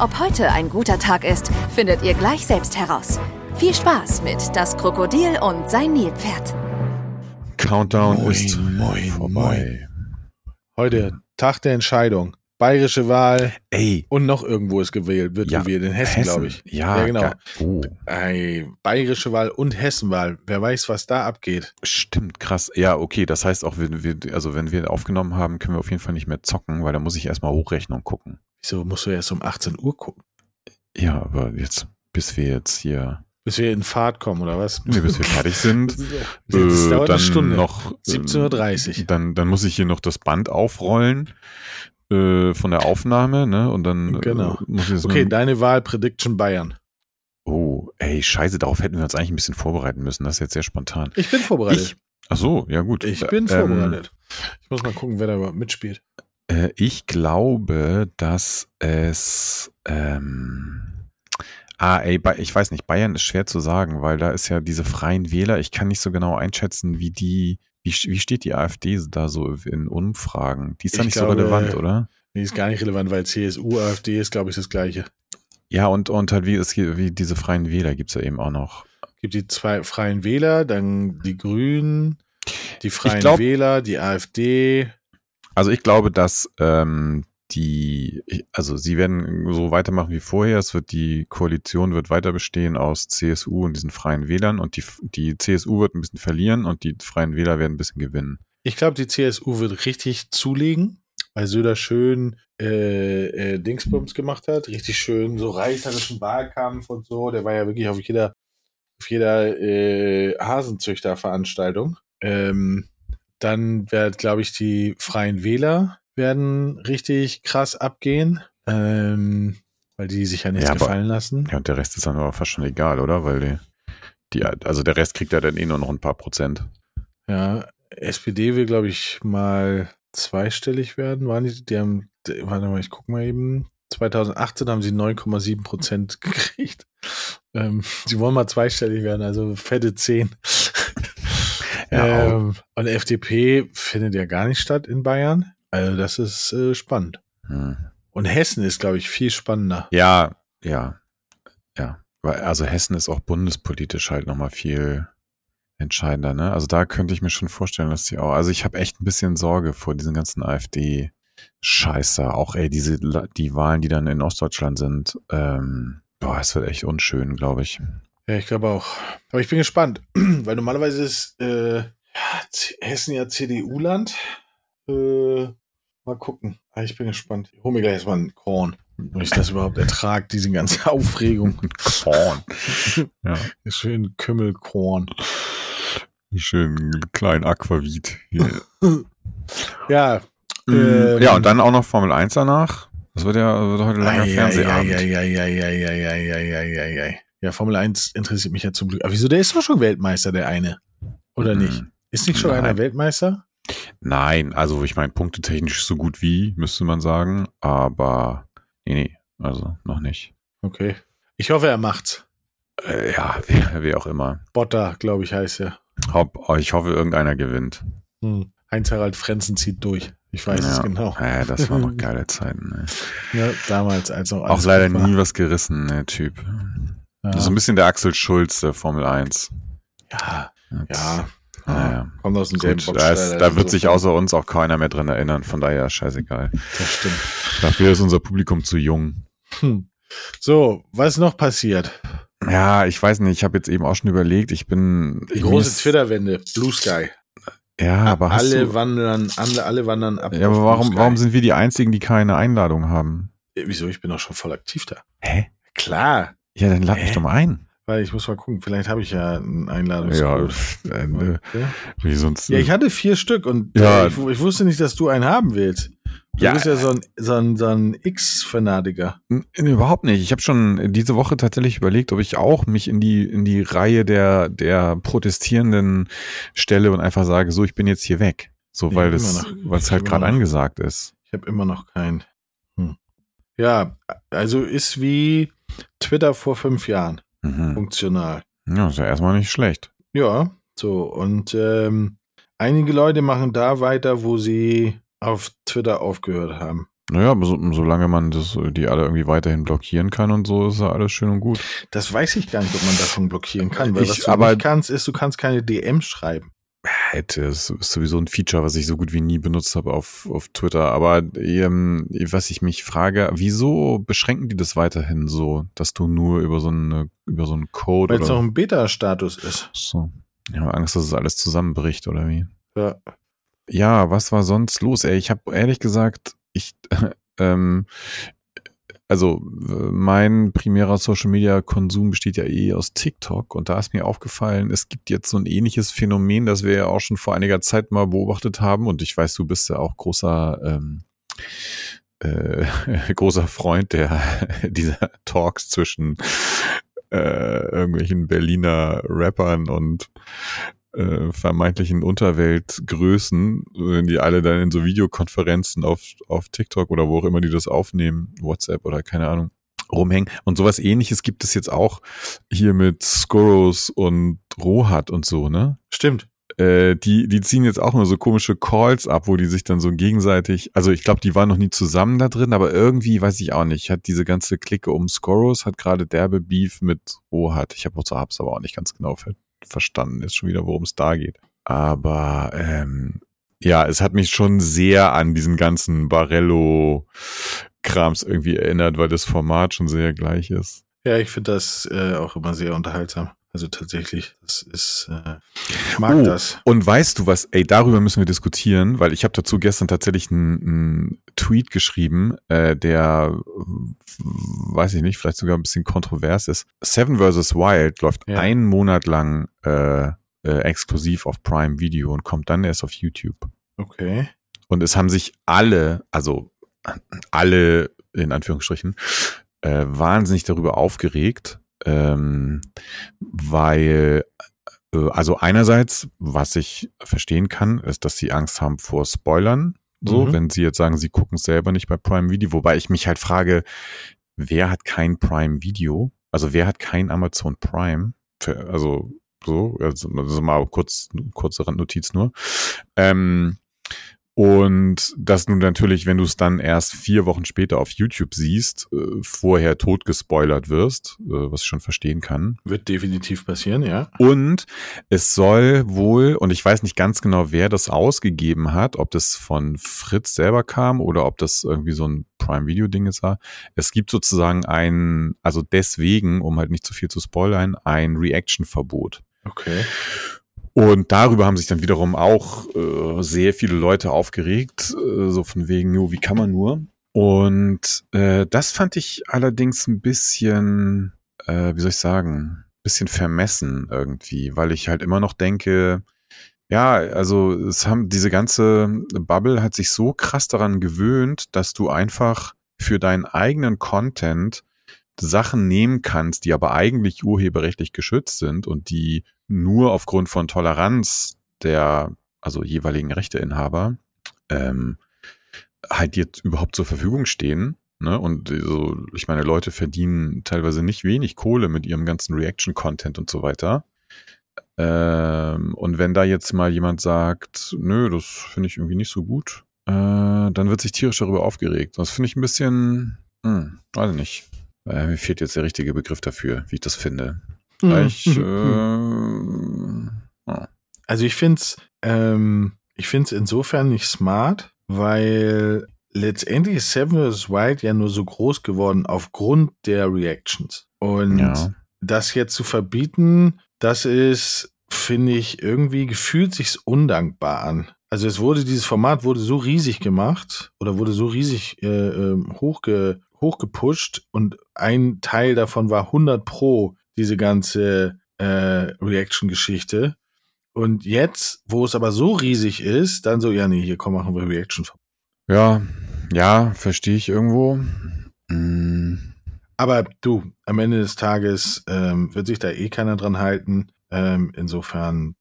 Ob heute ein guter Tag ist, findet ihr gleich selbst heraus. Viel Spaß mit Das Krokodil und sein Nilpferd. Countdown Moin, ist moin, vorbei. Heute Tag der Entscheidung. Bayerische Wahl Ey, und noch irgendwo ist gewählt, wird Ja, gewählt. In Hessen, Hessen. glaube ich. Ja, ja genau. ge- oh, Ey, Bayerische Wahl und Hessenwahl. Wer weiß, was da abgeht. stimmt, krass. Ja, okay, das heißt auch, wenn wir, also wenn wir aufgenommen haben, können wir auf jeden Fall nicht mehr zocken, weil da muss ich erstmal Hochrechnung gucken. Wieso musst du erst um 18 Uhr gucken? Ja, aber jetzt, bis wir jetzt hier, Bis wir in Fahrt kommen, oder was? nee, bis wir fertig sind, Das äh, dauert dann eine Stunde. noch, äh, 17.30 Uhr. Dann, dann muss ich hier noch das Band aufrollen äh, von der Aufnahme, ne? Und dann Genau. äh, muss ich das Okay, deine Wahl Prediction Bayern. Oh, ey, scheiße, darauf hätten wir uns eigentlich ein bisschen vorbereiten müssen. Das ist jetzt sehr spontan. Ich bin vorbereitet. Ich, ach so, ja gut. Ich, bin Ähm, vorbereitet. Ich muss mal gucken, wer da überhaupt mitspielt. Äh, ich glaube, dass es. Ähm, ah, ey, ich weiß nicht, Bayern ist schwer zu sagen, weil da ist ja diese freien Wähler. Ich kann nicht so genau einschätzen, wie die. Wie, wie steht die AfD da so in Umfragen? Die ist da Ich nicht glaube, so relevant, oder? Nee, ist gar nicht relevant, weil CSU, AfD ist, glaube ich, das Gleiche. Ja, und, und halt wie, es, gibt- wie diese freien Wähler gibt's ja eben auch noch. gibt die zwei Freien Wähler, dann die Grünen, die Freien glaub- Wähler, die AfD. Also ich glaube, dass ähm, die, also sie werden so weitermachen wie vorher. Es wird die Koalition wird weiter bestehen aus CSU und diesen Freien Wählern und die, die CSU wird ein bisschen verlieren und die Freien Wähler werden ein bisschen gewinnen. Ich glaube, die CSU wird richtig zulegen, weil Söder schön äh, äh, Dingsbums gemacht hat, richtig schön so reißerischen Wahlkampf und so. Der war ja wirklich auf jeder, auf jeder äh, Hasenzüchterveranstaltung. Ähm, dann wird, glaube ich, die Freien Wähler werden richtig krass abgehen, ähm, weil die sich ja nichts Ja, aber- gefallen lassen. Ja, und der Rest ist dann aber fast schon egal, oder? Weil die, die also der Rest kriegt ja dann eh nur noch ein paar Prozent. Ja, SPD will, glaube ich, mal zweistellig werden. Waren die, die haben, warte mal, ich guck mal eben. 2018 haben sie 9,7 Prozent gekriegt. Ähm, sie wollen mal zweistellig werden, also fette 10. Ja, ähm, und FDP findet ja gar nicht statt in Bayern. Also das ist äh, spannend. Hm. Und Hessen ist, glaube ich, viel spannender. Ja, ja, ja. Weil, also Hessen ist auch bundespolitisch halt nochmal viel entscheidender, ne? Also da könnte ich mir schon vorstellen, dass die auch, also ich habe echt ein bisschen Sorge vor diesen ganzen AfD-Scheiße. Auch ey, diese, die Wahlen, die dann in Ostdeutschland sind, ähm, boah, es wird echt unschön, glaube ich. Ja, ich glaube auch. Aber ich bin gespannt, weil normalerweise ist äh, Hessen ja CDU-Land. Äh, Mal gucken. Ich bin gespannt. Ich hole mir gleich erstmal ein Korn. Ob ich das überhaupt ertrage, diese ganze Aufregung. Korn. Ja. Schön Kümmelkorn. Schön kleinen Aquavit. Hier. ja. Äh, ja, und dann auch noch Formel 1 danach. Das wird ja wird heute langer Fernsehabend. Ja, Formel 1 interessiert mich ja zum Glück. Aber wieso, der ist doch schon Weltmeister, der eine. Oder nicht? Ist nicht schon Nein. einer Weltmeister? Nein, also ich meine, punktetechnisch so gut wie, müsste man sagen. Aber nee, nee, also noch nicht. Okay. Ich hoffe, er macht's. Äh, ja, wer, wer auch immer. Botter, glaube ich, heißt er. Hopp, oh, ich hoffe, irgendeiner gewinnt. Hm. Heinz-Harald Frenzen zieht durch. Ich weiß es ja. genau. Äh, das waren noch geile Zeiten. Ne? Ja, damals, als noch Auch leider nie was gerissen, der Typ. Ja. So ein bisschen der Axel Schulz der Formel 1. ja, Jetzt- ja. Naja. Kommt aus demselben Gut, da, ist, da also wird sich außer uns auch keiner mehr dran erinnern, von daher scheißegal. Das stimmt. Dafür ist unser Publikum zu jung. Hm. So, was ist noch passiert? Ja, ich weiß nicht, ich habe jetzt eben auch schon überlegt, ich bin. Die große Twitter-Wende, Blue Sky. Ja, aber hast alle du, wandern, alle, alle wandern ab. Ja, aber warum, warum sind wir die Einzigen, die keine Einladung haben? Äh, Wieso? Ich bin doch schon voll aktiv da. Hä? Klar, Ja, dann lad mich Hä? doch mal ein. Weil ich muss mal gucken. Vielleicht habe ich ja einen Ja, Einladungscode. äh, ne, Ja. wie sonst. ja, ich hatte vier Stück und Ja. äh, ich, ich wusste nicht, dass du einen haben willst. Du Ja, bist ja so ein, so ein, so ein X-Fanatiker. Überhaupt nicht. Ich habe schon diese Woche tatsächlich überlegt, ob ich auch mich in die in die Reihe der der Protestierenden stelle und einfach sage, so ich bin jetzt hier weg, so Ich weil es halt gerade angesagt ist. Ich habe immer noch keinen. Hm. Ja, also ist wie Twitter vor fünf Jahren. Mhm. Funktional. Ja, ist ja erstmal nicht schlecht. Ja, so. Und ähm, einige Leute machen da weiter, wo sie auf Twitter aufgehört haben. Naja, so, solange man das die alle irgendwie weiterhin blockieren kann und so, ist ja alles schön und gut. Das weiß ich gar nicht, ob man davon blockieren kann. Weil Ich- was du aber- nicht kannst, ist, du kannst keine DM schreiben. Hätte, es ist sowieso ein Feature, was ich so gut wie nie benutzt habe auf, auf Twitter. Aber ähm, was ich mich frage, wieso beschränken die das weiterhin so, dass du nur über so eine, über so einen Code Weil es noch ein Beta-Status ist. so. Ich habe Angst, dass es alles zusammenbricht, oder wie? Ja. Ja, was war sonst los? Ey, ich habe ehrlich gesagt, ich, ähm, also mein primärer Social Media Konsum besteht ja eh aus TikTok und da ist mir aufgefallen, es gibt jetzt so ein ähnliches Phänomen, das wir ja auch schon vor einiger Zeit mal beobachtet haben und ich weiß, du bist ja auch großer ähm, äh, großer Freund der dieser Talks zwischen äh, irgendwelchen Berliner Rappern und äh, vermeintlichen Unterweltgrößen, wenn die alle dann in so Videokonferenzen auf, auf TikTok oder wo auch immer die das aufnehmen, WhatsApp oder keine Ahnung, rumhängen. Und sowas ähnliches gibt es jetzt auch hier mit Scoros und Rohat und so, ne? Stimmt. Äh, die, die ziehen jetzt auch nur so komische Calls ab, wo die sich dann so gegenseitig, also ich glaube, die waren noch nie zusammen da drin, aber irgendwie, weiß ich auch nicht, hat diese ganze Clique um Scoros, hat gerade derbe Beef mit Rohat. Ich habe hab's aber auch nicht ganz genau ver verstanden, jetzt schon wieder, worum es da geht. Aber ähm, ja, es hat mich schon sehr an diesen ganzen Barello-Krams irgendwie erinnert, weil das Format schon sehr gleich ist. Ja, ich finde das äh, auch immer sehr unterhaltsam. Also tatsächlich, das ist, äh, ich mag Oh. das. Und weißt du was, ey, darüber müssen wir diskutieren, weil ich habe dazu gestern tatsächlich einen, Tweet geschrieben, äh, der, weiß ich nicht, vielleicht sogar ein bisschen kontrovers ist. Seven vs. Wild läuft Ja. einen Monat lang äh, äh, exklusiv auf Prime Video und kommt dann erst auf YouTube. Okay. Und es haben sich alle, also alle in Anführungsstrichen, äh, wahnsinnig darüber aufgeregt, ähm, weil, äh, also einerseits, was ich verstehen kann, ist, dass sie Angst haben vor Spoilern. So, Mhm. wenn sie jetzt sagen, sie gucken es selber nicht bei Prime Video, wobei ich mich halt frage, wer hat kein Prime Video? Also wer hat kein Amazon Prime? Für, also so, also, also mal kurz, kurze Randnotiz nur. Ähm, und das nun natürlich, wenn du es dann erst vier Wochen später auf YouTube siehst, äh, vorher tot gespoilert wirst, äh, was ich schon verstehen kann. Wird definitiv passieren, ja. Und es soll wohl, und ich weiß nicht ganz genau, wer das ausgegeben hat, ob das von Fritz selber kam oder ob das irgendwie so ein Prime-Video-Ding ist. Es gibt sozusagen ein, also deswegen, um halt nicht zu viel zu spoilern, ein Reaction-Verbot. Okay. Und darüber haben sich dann wiederum auch äh, sehr viele Leute aufgeregt, äh, so von wegen, jo, wie kann man nur? Und äh, das fand ich allerdings ein bisschen, äh, wie soll ich sagen, bisschen vermessen irgendwie, weil ich halt immer noch denke, ja, also es haben diese ganze Bubble hat sich so krass daran gewöhnt, dass du einfach für deinen eigenen Content Sachen nehmen kannst, die aber eigentlich urheberrechtlich geschützt sind und die nur aufgrund von Toleranz der also jeweiligen Rechteinhaber ähm, halt jetzt überhaupt zur Verfügung stehen. Ne? Und so, ich meine, Leute verdienen teilweise nicht wenig Kohle mit ihrem ganzen Reaction-Content und so weiter. Ähm, und wenn da jetzt mal jemand sagt, nö, das finde ich irgendwie nicht so gut, äh, dann wird sich tierisch darüber aufgeregt. Das finde ich ein bisschen, hm, weiß nicht. Äh, mir fehlt jetzt der richtige Begriff dafür, wie ich das finde. Ich, äh, ja. Also ich finde es ähm, ich find's insofern nicht smart, weil letztendlich ist Seven vs. Wild ja nur so groß geworden aufgrund der Reactions. Und Ja. das jetzt zu verbieten, das ist, finde ich, irgendwie gefühlt sich's undankbar an. Also es wurde, dieses Format wurde so riesig gemacht oder wurde so riesig äh, ähm, hochge, hochgepusht und ein Teil davon war 100 pro diese ganze äh, Reaction-Geschichte. Und jetzt, wo es aber so riesig ist, dann so, ja, nee, hier komm, machen wir Reaction. Ja, ja, verstehe ich irgendwo. Mm. Aber du, am Ende des Tages ähm, wird sich da eh keiner dran halten. Ähm, insofern.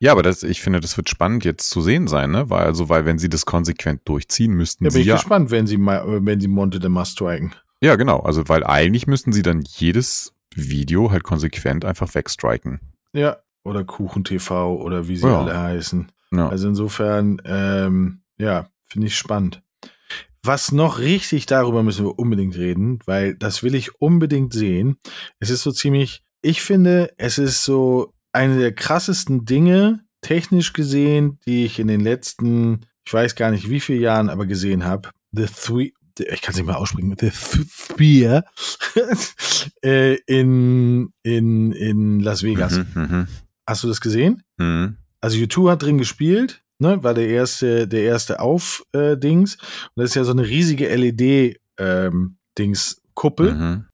Ja, aber das, ich finde, das wird spannend jetzt zu sehen sein, ne? Weil, also, weil wenn sie das konsequent durchziehen, müssten Ja, sie bin ich ja. gespannt, wenn sie mal, wenn sie Monte de Mas striken. Ja, genau. Also, weil eigentlich müssten sie dann jedes Video halt konsequent einfach wegstriken. Ja. Oder Kuchen TV oder wie sie Ja. alle heißen. Ja. Also insofern, ähm, ja, finde ich spannend. Was noch richtig, darüber müssen wir unbedingt reden, weil das will ich unbedingt sehen. Es ist so ziemlich, ich finde, es ist so eine der krassesten Dinge, technisch gesehen, die ich in den letzten, ich weiß gar nicht wie viele Jahren, aber gesehen habe. The Three, ich kann es nicht mal aussprechen, The Sphere äh, in, in, in Las Vegas. Mhm, mhm, Hast du das gesehen? mhm. Also U2 hat drin gespielt, ne, war der erste, der erste Auf-Dings. und das ist ja so eine riesige LED-Dings-Kuppel. Mhm,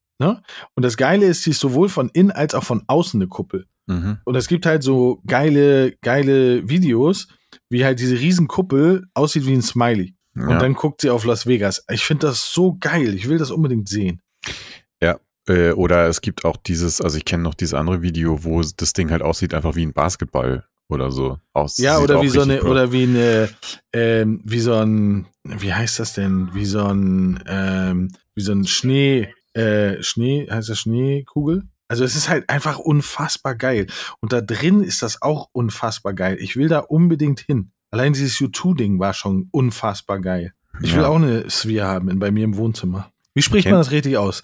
Und das Geile ist, die ist sowohl von innen als auch von außen eine Kuppel. Mhm. Und es gibt halt so geile, geile Videos, wie halt diese Riesenkuppel aussieht wie ein Smiley. Und Ja. dann guckt sie auf Las Vegas. Ich finde das so geil. Ich will das unbedingt sehen. Äh, oder es gibt auch dieses, also ich kenne noch dieses andere Video, wo das Ding halt aussieht einfach wie ein Basketball oder so aus. Ja, oder wie so eine, cool. oder wie eine, ähm, wie so ein, wie heißt das denn? Wie so ein, ähm, wie so ein Schnee, äh, Schnee, heißt das Schneekugel? Also es ist halt einfach unfassbar geil. Und da drin ist das auch unfassbar geil. Ich will da unbedingt hin. Allein dieses U2-Ding war schon unfassbar geil. Ich will Ja. auch eine Sphere haben in, bei mir im Wohnzimmer. Wie spricht Kennt- man das richtig aus?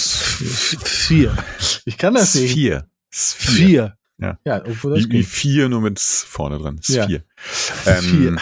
Sphere. Ich kann das nicht. Sphere. Sphere. Ja. Ja, obwohl das Wie, vier, nur mit vorne dran. Ja. Sphere. Sphere. Ähm,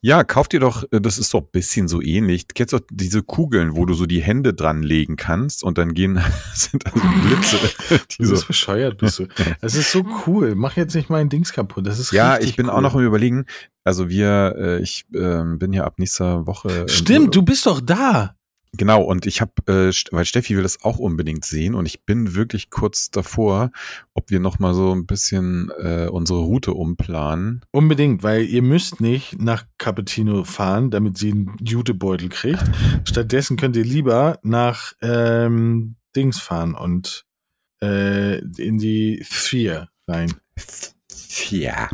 ja, kauft ihr doch, äh, das ist doch ein bisschen so ähnlich. Du kennst doch diese Kugeln, wo du so die Hände dran legen kannst und dann gehen, sind da so Blitze. Die Du so, bist bescheuert, bist du. Das ist so cool. Mach jetzt nicht mein Dings kaputt. Das ist ja, ich bin cool. auch noch im Überlegen. Also wir, äh, ich ähm, bin ja ab nächster Woche. im Stimmt, du bist doch da. Genau, und ich habe, äh, weil Steffi will das auch unbedingt sehen und ich bin wirklich kurz davor, ob wir noch mal so ein bisschen äh, unsere Route umplanen. Unbedingt, weil ihr müsst nicht nach Cappuccino fahren, damit sie einen Jutebeutel kriegt. Stattdessen könnt ihr lieber nach ähm, Dings fahren und äh, in die Sphere rein. Ja.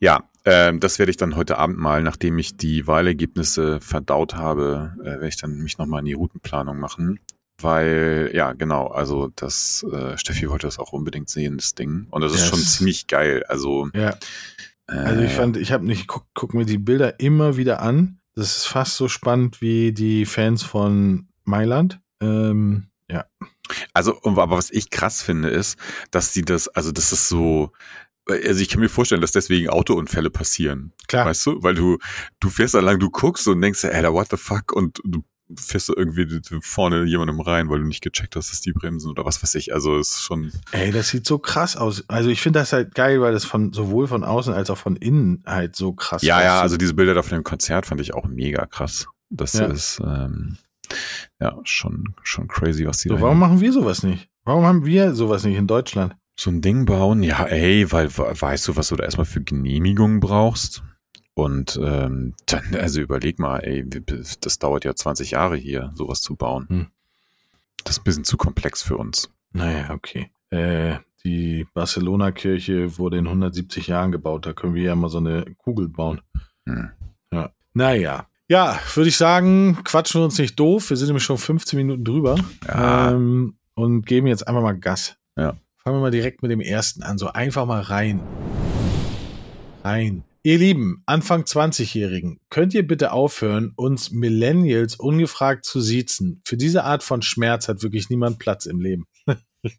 Ja, ähm, das werde ich dann heute Abend mal, nachdem ich die Wahlergebnisse verdaut habe, äh, werde ich dann mich noch mal in die Routenplanung machen. Weil, ja, genau, also das, äh, Steffi wollte das auch unbedingt sehen, das Ding. Und das ist Ja, schon ziemlich geil. Also, Ja, äh, also ich fand, ich habe nicht, guck, guck mir die Bilder immer wieder an. Das ist fast so spannend wie die Fans von Mailand. Ähm, ja. Also, aber was ich krass finde, ist, dass die das, also das ist so, also ich kann mir vorstellen, dass deswegen Autounfälle passieren. Klar. Weißt du? Weil du, du fährst da lang, du guckst und denkst, ey, what the fuck? Und du fährst da irgendwie vorne jemandem rein, weil du nicht gecheckt hast, dass die bremsen oder was weiß ich. Also es ist schon, Ey, das sieht so krass aus. Also ich finde das halt geil, weil das von sowohl von außen als auch von innen halt so krass ja, ja, aussieht. also diese Bilder da von dem Konzert fand ich auch mega krass. Das Ja. ist, ähm, ja, schon, schon crazy, was die so, da warum machen wir sowas nicht? Warum haben wir sowas nicht in Deutschland? So ein Ding bauen, ja, ey, weil we- weißt du, was du da erstmal für Genehmigungen brauchst? Und ähm, dann, also überleg mal, ey, das dauert ja 20 Jahre hier, sowas zu bauen. Hm. Das ist ein bisschen zu komplex für uns. Naja, okay. Äh, die Barcelona-Kirche wurde in 170 Jahren gebaut. Da können wir ja mal so eine Kugel bauen. Hm. Ja. Naja. Ja, würde ich sagen, quatschen wir uns nicht doof. Wir sind nämlich schon 15 Minuten drüber. Ja. Ähm, und geben jetzt einfach mal Gas. Ja. Fangen wir mal direkt mit dem ersten an. So einfach mal rein. Rein. Ihr Lieben, Anfang 20-Jährigen, könnt ihr bitte aufhören, uns Millennials ungefragt zu siezen? Für diese Art von Schmerz hat wirklich niemand Platz im Leben.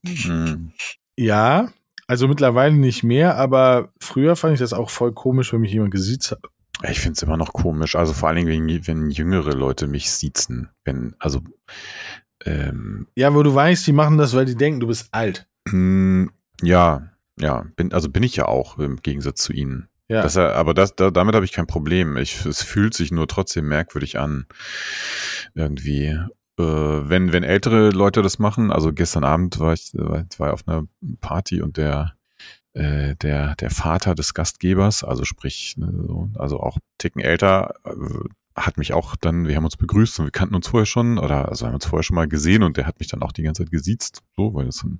Hm. Ja, also mittlerweile nicht mehr, aber früher fand ich das auch voll komisch, wenn mich jemand gesiezt hat. Ich finde es immer noch komisch. Also vor allen Dingen, wenn, wenn jüngere Leute mich siezen. Wenn, also, ähm, Ja, wo du weißt, die machen das, weil die denken, du bist alt. Mh, ja, ja, bin, also bin ich ja auch im Gegensatz zu ihnen. Ja, Das, aber das, da, damit habe ich kein Problem. Ich, es fühlt sich nur trotzdem merkwürdig an. Irgendwie. Äh, wenn, wenn ältere Leute das machen, also gestern Abend war ich, war, ich auf einer Party und der, äh, der, der Vater des Gastgebers, also sprich, ne, so, also auch Ticken älter, äh, hat mich auch dann, wir haben uns begrüßt und wir kannten uns vorher schon, oder also haben uns vorher schon mal gesehen und der hat mich dann auch die ganze Zeit gesiezt, so, weil das ein,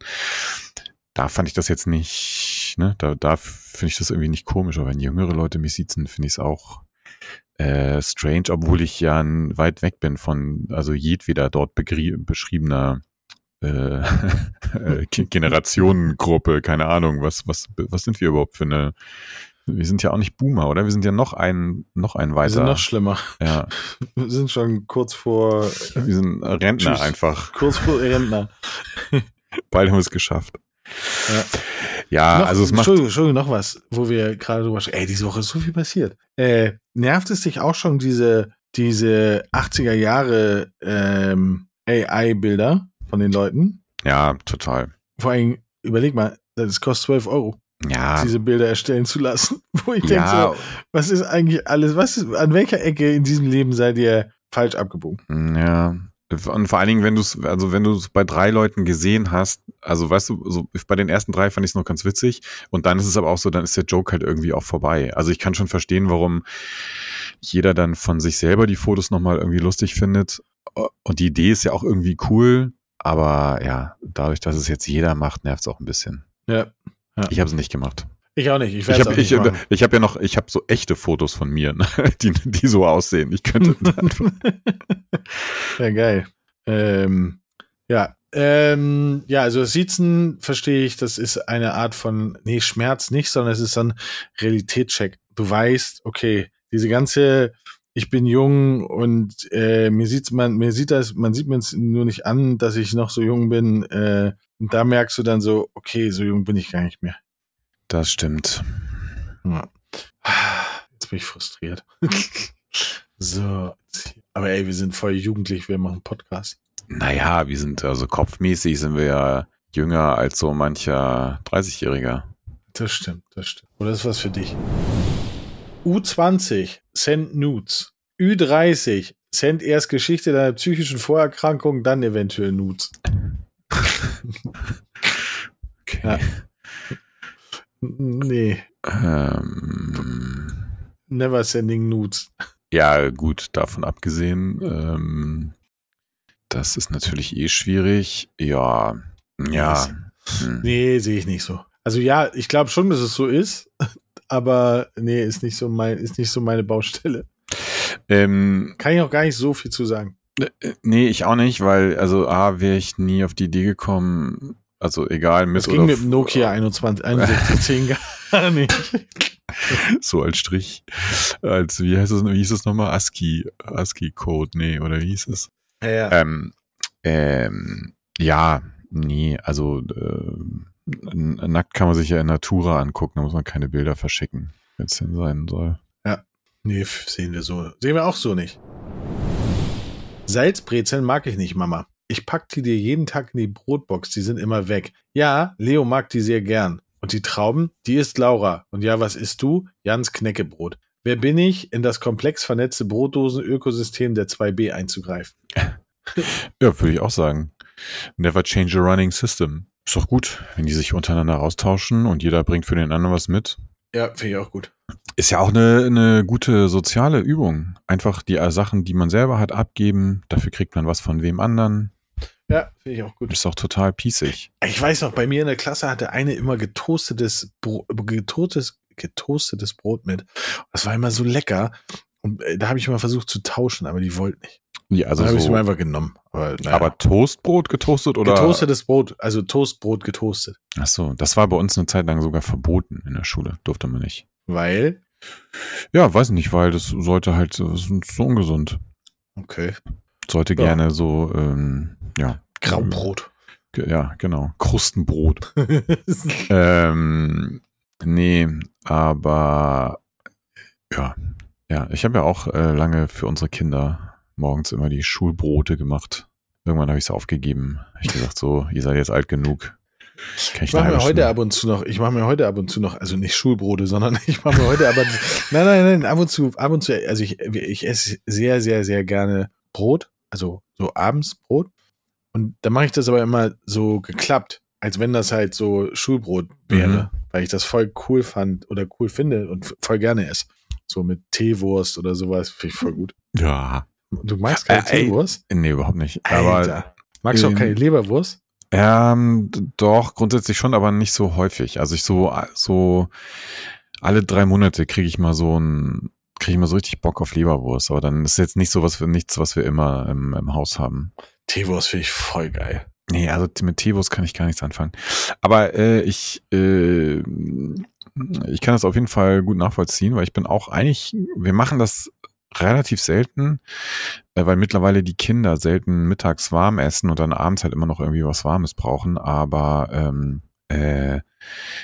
da fand ich das jetzt nicht, ne, da, da finde ich das irgendwie nicht komisch, aber wenn jüngere Leute mich siezen, finde ich es auch äh, strange, obwohl ich ja weit weg bin von, also jedweder dort beschriebener äh, äh Generationengruppe, keine Ahnung, was, was, was sind wir überhaupt für eine, wir sind ja auch nicht Boomer, oder? Wir sind ja noch ein, noch ein weiter. Wir sind noch schlimmer. Ja. Wir sind schon kurz vor. Wir sind Rentner tschüss. einfach. Kurz vor Rentner. Beide haben wir es geschafft. Ja, ja noch, also es macht. Entschuldigung, Entschuldigung, noch was, wo wir gerade drüber sprechen. Ey, diese Woche ist so viel passiert. Äh, nervt es dich auch schon, diese, diese 80er Jahre ähm, AI-Bilder von den Leuten? Ja, total. Vor allem, überleg mal, das kostet 12 Euro. Ja. Diese Bilder erstellen zu lassen. Wo ich denke, Ja. so, was ist eigentlich alles, was ist, an welcher Ecke in diesem Leben seid ihr falsch abgebogen? Ja. Und vor allen Dingen, wenn du es, also wenn du es bei drei Leuten gesehen hast, also weißt du, so bei den ersten drei fand ich es noch ganz witzig und dann ist es aber auch so, dann ist der Joke halt irgendwie auch vorbei. Also ich kann schon verstehen, warum jeder dann von sich selber die Fotos nochmal irgendwie lustig findet. Und die Idee ist ja auch irgendwie cool, aber ja, dadurch, dass es jetzt jeder macht, nervt es auch ein bisschen. Ja. Ich habe es nicht gemacht. Ich auch nicht. Ich, Ich habe auch nicht ich, machen. ich hab ja noch, ich habe so echte Fotos von mir, ne, die, die so aussehen. Ich könnte ja, geil. Ähm, ja, ähm, ja, also das Siezen verstehe ich, das ist eine Art von, nee, Schmerz nicht, sondern es ist ein Realitätscheck. Du weißt, okay, diese ganze, ich bin jung und äh, mir sieht man, mir sieht das, man sieht mir es nur nicht an, dass ich noch so jung bin. Äh, und da merkst du dann so, okay, so jung bin ich gar nicht mehr. Das stimmt. Ja. Jetzt bin ich frustriert. so. Aber ey, wir sind voll jugendlich, wir machen Podcast. Naja, wir sind, also kopfmäßig sind wir ja jünger als so mancher 30-Jähriger. Das stimmt, das stimmt. Oder ist was für dich? U20, send Nudes. Ü30, send erst Geschichte deiner psychischen Vorerkrankung, dann eventuell Nudes. Okay. Ja. Nee, Ähm, never sending Nudes. ja, gut, davon abgesehen, ähm, das ist natürlich eh schwierig. Ja, ja. Hm. Nee, sehe ich nicht so. Also ja, ich glaube schon, dass es so ist, aber nee, ist nicht so mein, ist nicht so meine Baustelle. Ähm, Kann ich auch gar nicht so viel zu sagen. Äh, Nee, ich auch nicht, weil, also A, wäre ich nie auf die Idee gekommen, also egal mit Das ging mit Nokia 21, 6110 gar nicht. so als Strich, als, wie heißt es, wie hieß es nochmal? ASCII, ASCII-Code, nee, oder wie hieß es? Ja, ja. Ähm, ähm, ja, nee, also ähm, nackt kann man sich ja in Natura angucken, da muss man keine Bilder verschicken, wenn es denn sein soll. Nee, f- sehen wir so. Sehen wir auch so nicht. Salzbrezeln mag ich nicht, Mama. Ich pack die dir jeden Tag in die Brotbox, die sind immer weg. Ja, Leo mag die sehr gern. Und die Trauben, die isst Laura. Und ja, was isst du? Jans Knäckebrot. Wer bin ich, in das komplex vernetzte Brotdosen-Ökosystem der 2B einzugreifen? Ja, würde ich auch sagen. Never change a running system. Ist doch gut, wenn die sich untereinander austauschen und jeder bringt für den anderen was mit. Ja, finde ich auch gut. Ist ja auch eine, eine gute soziale Übung. Einfach die Sachen, die man selber hat, abgeben. Dafür kriegt man was von wem anderen. Ja, finde ich auch gut. Ist doch total pießig. Ich weiß noch, bei mir in der Klasse hatte eine immer getoastetes, Bro getoastetes, getoastetes Brot mit. Das war immer so lecker. Und äh, da habe ich immer versucht zu tauschen, aber die wollten nicht. Ja, also habe ich so, mir einfach genommen. Aber, naja. aber Toastbrot getoastet oder? getoastetes Brot, also Toastbrot getoastet. Ach so, das war bei uns eine Zeit lang sogar verboten in der Schule. Durfte man nicht. Weil, Ja, weiß nicht, weil das sollte halt so, das so ungesund. okay, Sollte Ja. gerne so, ähm, ja. Graubrot. Ja, genau. Krustenbrot. ähm, nee, aber ja, ja, ich habe ja auch äh, lange für unsere Kinder morgens immer die Schulbrote gemacht. Irgendwann habe ich es aufgegeben. Ich gesagt, so, ihr seid jetzt alt genug. Kann Ich mache mir heute ab und zu noch, ich mache mir heute ab und zu noch, also nicht Schulbrote, sondern ich mache mir heute aber, nein, nein, nein, ab und zu, ab und zu, also ich, ich esse sehr, sehr, sehr gerne Brot, also so abends Brot. Und dann mache ich das aber immer so geklappt, als wenn das halt so Schulbrot wäre, weil ich das voll cool fand oder cool finde und voll gerne esse. So mit Teewurst oder sowas. Finde ich voll gut. Ja. Du magst keine Äh, ey, Teewurst? Nee, überhaupt nicht. Aber Alter. Magst du auch ähm, keine Leberwurst? ähm, doch, grundsätzlich schon, aber nicht so häufig. Also ich so, so alle drei Monate kriege ich mal so ein, kriege ich mal so richtig Bock auf Leberwurst. Aber dann ist jetzt nicht so was, nichts, was wir immer im, im Haus haben. Teewurst finde ich voll geil. Nee, also mit Teewurst kann ich gar nichts anfangen. Aber äh, ich, äh, ich kann das auf jeden Fall gut nachvollziehen, weil ich bin auch eigentlich, wir machen das relativ selten, äh, weil mittlerweile die Kinder selten mittags warm essen und dann abends halt immer noch irgendwie was Warmes brauchen. Aber ähm, äh,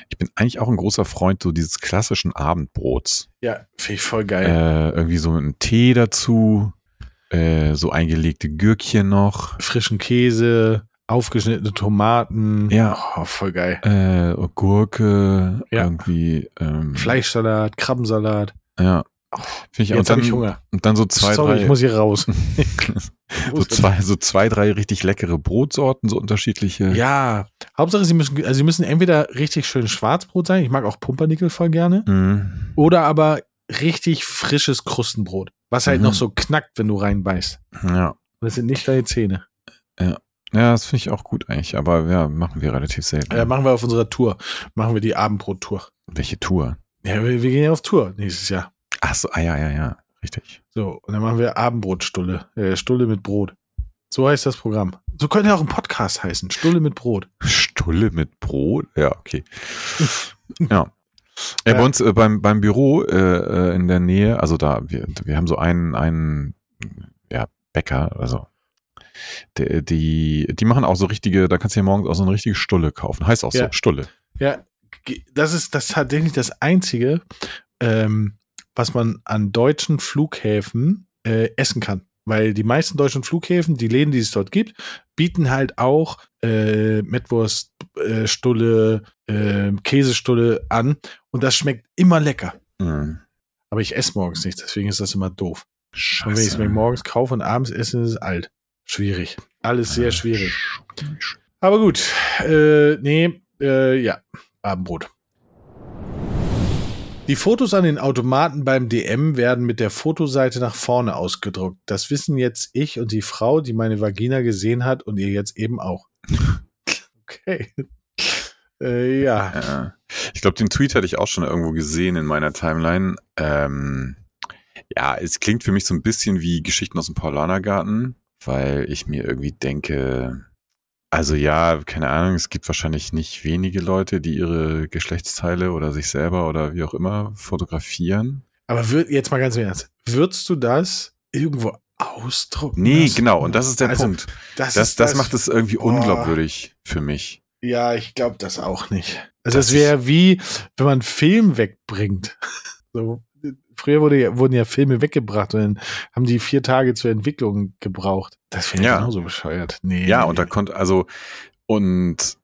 ich bin eigentlich auch ein großer Freund so dieses klassischen Abendbrots. Ja, finde ich voll geil. Äh, irgendwie so ein Tee dazu, äh, so eingelegte Gürkchen noch. Frischen Käse, aufgeschnittene Tomaten. Ja. Oh, voll geil. Äh, Gurke, Ja. irgendwie ähm, Fleischsalat, Krabbensalat. Ja. Finde ich Jetzt habe ich Hunger. und dann so zwei, Sorry, drei, ich muss hier raus. so zwei, so zwei, drei richtig leckere Brotsorten, so unterschiedliche. Ja, Hauptsache, sie müssen, also sie müssen entweder richtig schön Schwarzbrot sein, ich mag auch Pumpernickel voll gerne, Mhm. oder aber richtig frisches Krustenbrot, was halt Mhm. noch so knackt, wenn du reinbeißt. Ja. Und das sind nicht deine Zähne. Ja, das finde ich auch gut eigentlich, aber ja, machen wir relativ selten. Ja, machen wir auf unserer Tour. Machen wir die Abendbrot-Tour. Welche Tour? Ja, wir, wir gehen ja auf Tour nächstes Jahr. Ach so, ah, ja, ja, ja, richtig. So, und dann machen wir Abendbrotstulle. Äh, Stulle mit Brot. So heißt das Programm. So könnte ja auch ein Podcast heißen. Stulle mit Brot. Stulle mit Brot? Ja, okay. ja. Ja, bei uns äh, beim, beim Büro äh, äh, in der Nähe, also da, wir, wir haben so einen, einen ja, Bäcker, also der, die, die machen auch so richtige, da kannst du ja morgens auch so eine richtige Stulle kaufen. Heißt auch Ja. so, Stulle. Ja, das ist das tatsächlich das Einzige, ähm, was man an deutschen Flughäfen äh, essen kann. Weil die meisten deutschen Flughäfen, die Läden, die es dort gibt, bieten halt auch äh, Mettwurst, äh, Stulle, äh, Käsestulle an. Und das schmeckt immer lecker. Mhm. Aber ich esse morgens nicht, deswegen ist das immer doof. Scheiße. Und wenn ich es mir morgens kaufe und abends esse, ist es alt. Schwierig. Alles sehr schwierig. Aber gut. Äh, nee, äh, ja. Abendbrot. Die Fotos an den Automaten beim DM werden mit der Fotoseite nach vorne ausgedruckt. Das wissen jetzt ich und die Frau, die meine Vagina gesehen hat und ihr jetzt eben auch. Okay. Äh, ja. Ja. Ich glaube, den Tweet hatte ich auch schon irgendwo gesehen in meiner Timeline. Ähm, ja, es klingt für mich so ein bisschen wie Geschichten aus dem Paulanergarten, weil ich mir irgendwie denke, also ja, keine Ahnung, es gibt wahrscheinlich nicht wenige Leute, die ihre Geschlechtsteile oder sich selber oder wie auch immer fotografieren. Aber würd, jetzt mal ganz im Ernst. Würdest du das irgendwo ausdrucken? Nee, lassen? genau, und das ist der Also, Punkt. Das, Das, ist das macht es irgendwie Boah. unglaubwürdig für mich. Ja, ich glaube das auch nicht. Also Das es wäre wie, wenn man Film wegbringt. So, früher wurde ja, wurden ja Filme weggebracht und dann haben die vier Tage zur Entwicklung gebraucht. Das wäre Ja. genauso bescheuert. Nee. Ja, und da konnte, also, und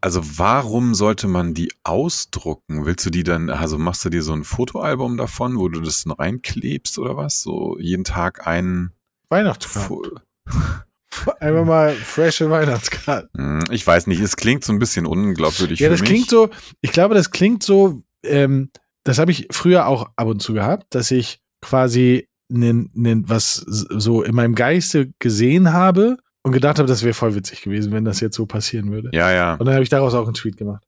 also warum sollte man die ausdrucken? Willst du die dann, also machst du dir so ein Fotoalbum davon, wo du das noch reinklebst oder was? So jeden Tag ein Weihnachtskarten. Einfach mal frische Weihnachtskarten. Hm, Ich weiß nicht, es klingt so ein bisschen unglaubwürdig Ja, das mich. klingt so, ich glaube, das klingt so, ähm, das habe ich früher auch ab und zu gehabt, dass ich quasi nen, nen, was so in meinem Geiste gesehen habe und gedacht habe, das wäre voll witzig gewesen, wenn das jetzt so passieren würde. Ja, ja. Und dann habe ich daraus auch einen Tweet gemacht.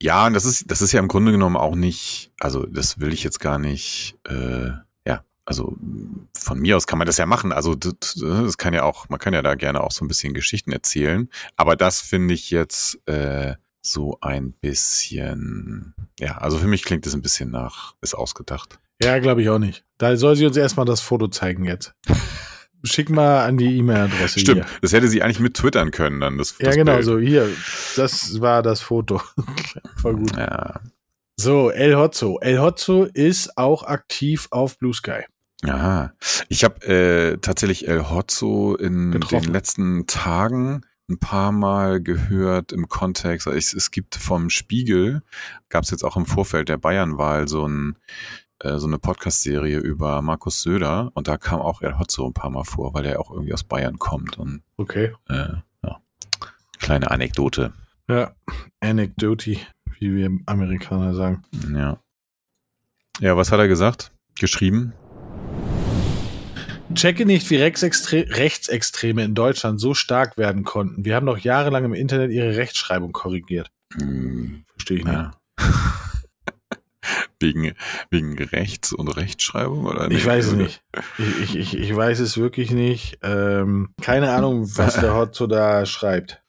Ja, und das ist, das ist ja im Grunde genommen auch nicht, also das will ich jetzt gar nicht, äh, ja, also von mir aus kann man das ja machen. Also das, das kann ja auch, man kann ja da gerne auch so ein bisschen Geschichten erzählen. Aber das finde ich jetzt äh, so ein bisschen, ja, also für mich klingt es ein bisschen nach, ist ausgedacht. Ja, glaube ich auch nicht. Da soll sie uns erstmal das Foto zeigen jetzt. Schick mal an die E-Mail-Adresse Stimmt, hier. das hätte sie eigentlich mit twittern können dann. Das, Ja, das genau, Bild. so hier. Das war das Foto. Voll gut. Ja, So, El Hotzo. El Hotzo ist auch aktiv auf Blue Sky. Aha. Ich habe äh, tatsächlich El Hotzo in Getroffen. den letzten Tagen ein paar Mal gehört im Kontext. Es, es gibt vom Spiegel, gab es jetzt auch im Vorfeld der Bayernwahl so, ein, äh, so eine Podcast-Serie über Markus Söder und da kam auch El Hotzo ein paar Mal vor, weil er auch irgendwie aus Bayern kommt. Und Okay. äh, ja, kleine Anekdote. Ja, Anecdote, wie wir Amerikaner sagen. Ja. Ja, was hat er gesagt? geschrieben. Checke nicht, wie Rechtsextreme in Deutschland so stark werden konnten. Wir haben doch jahrelang im Internet ihre Rechtschreibung korrigiert. Hm, Verstehe ich nicht. ja. wegen, wegen Rechts- und Rechtschreibung oder Ich weiß es nicht. Ich, ich, ich, ich weiß es wirklich nicht. Ähm, keine Ahnung, was der Hotzo da schreibt.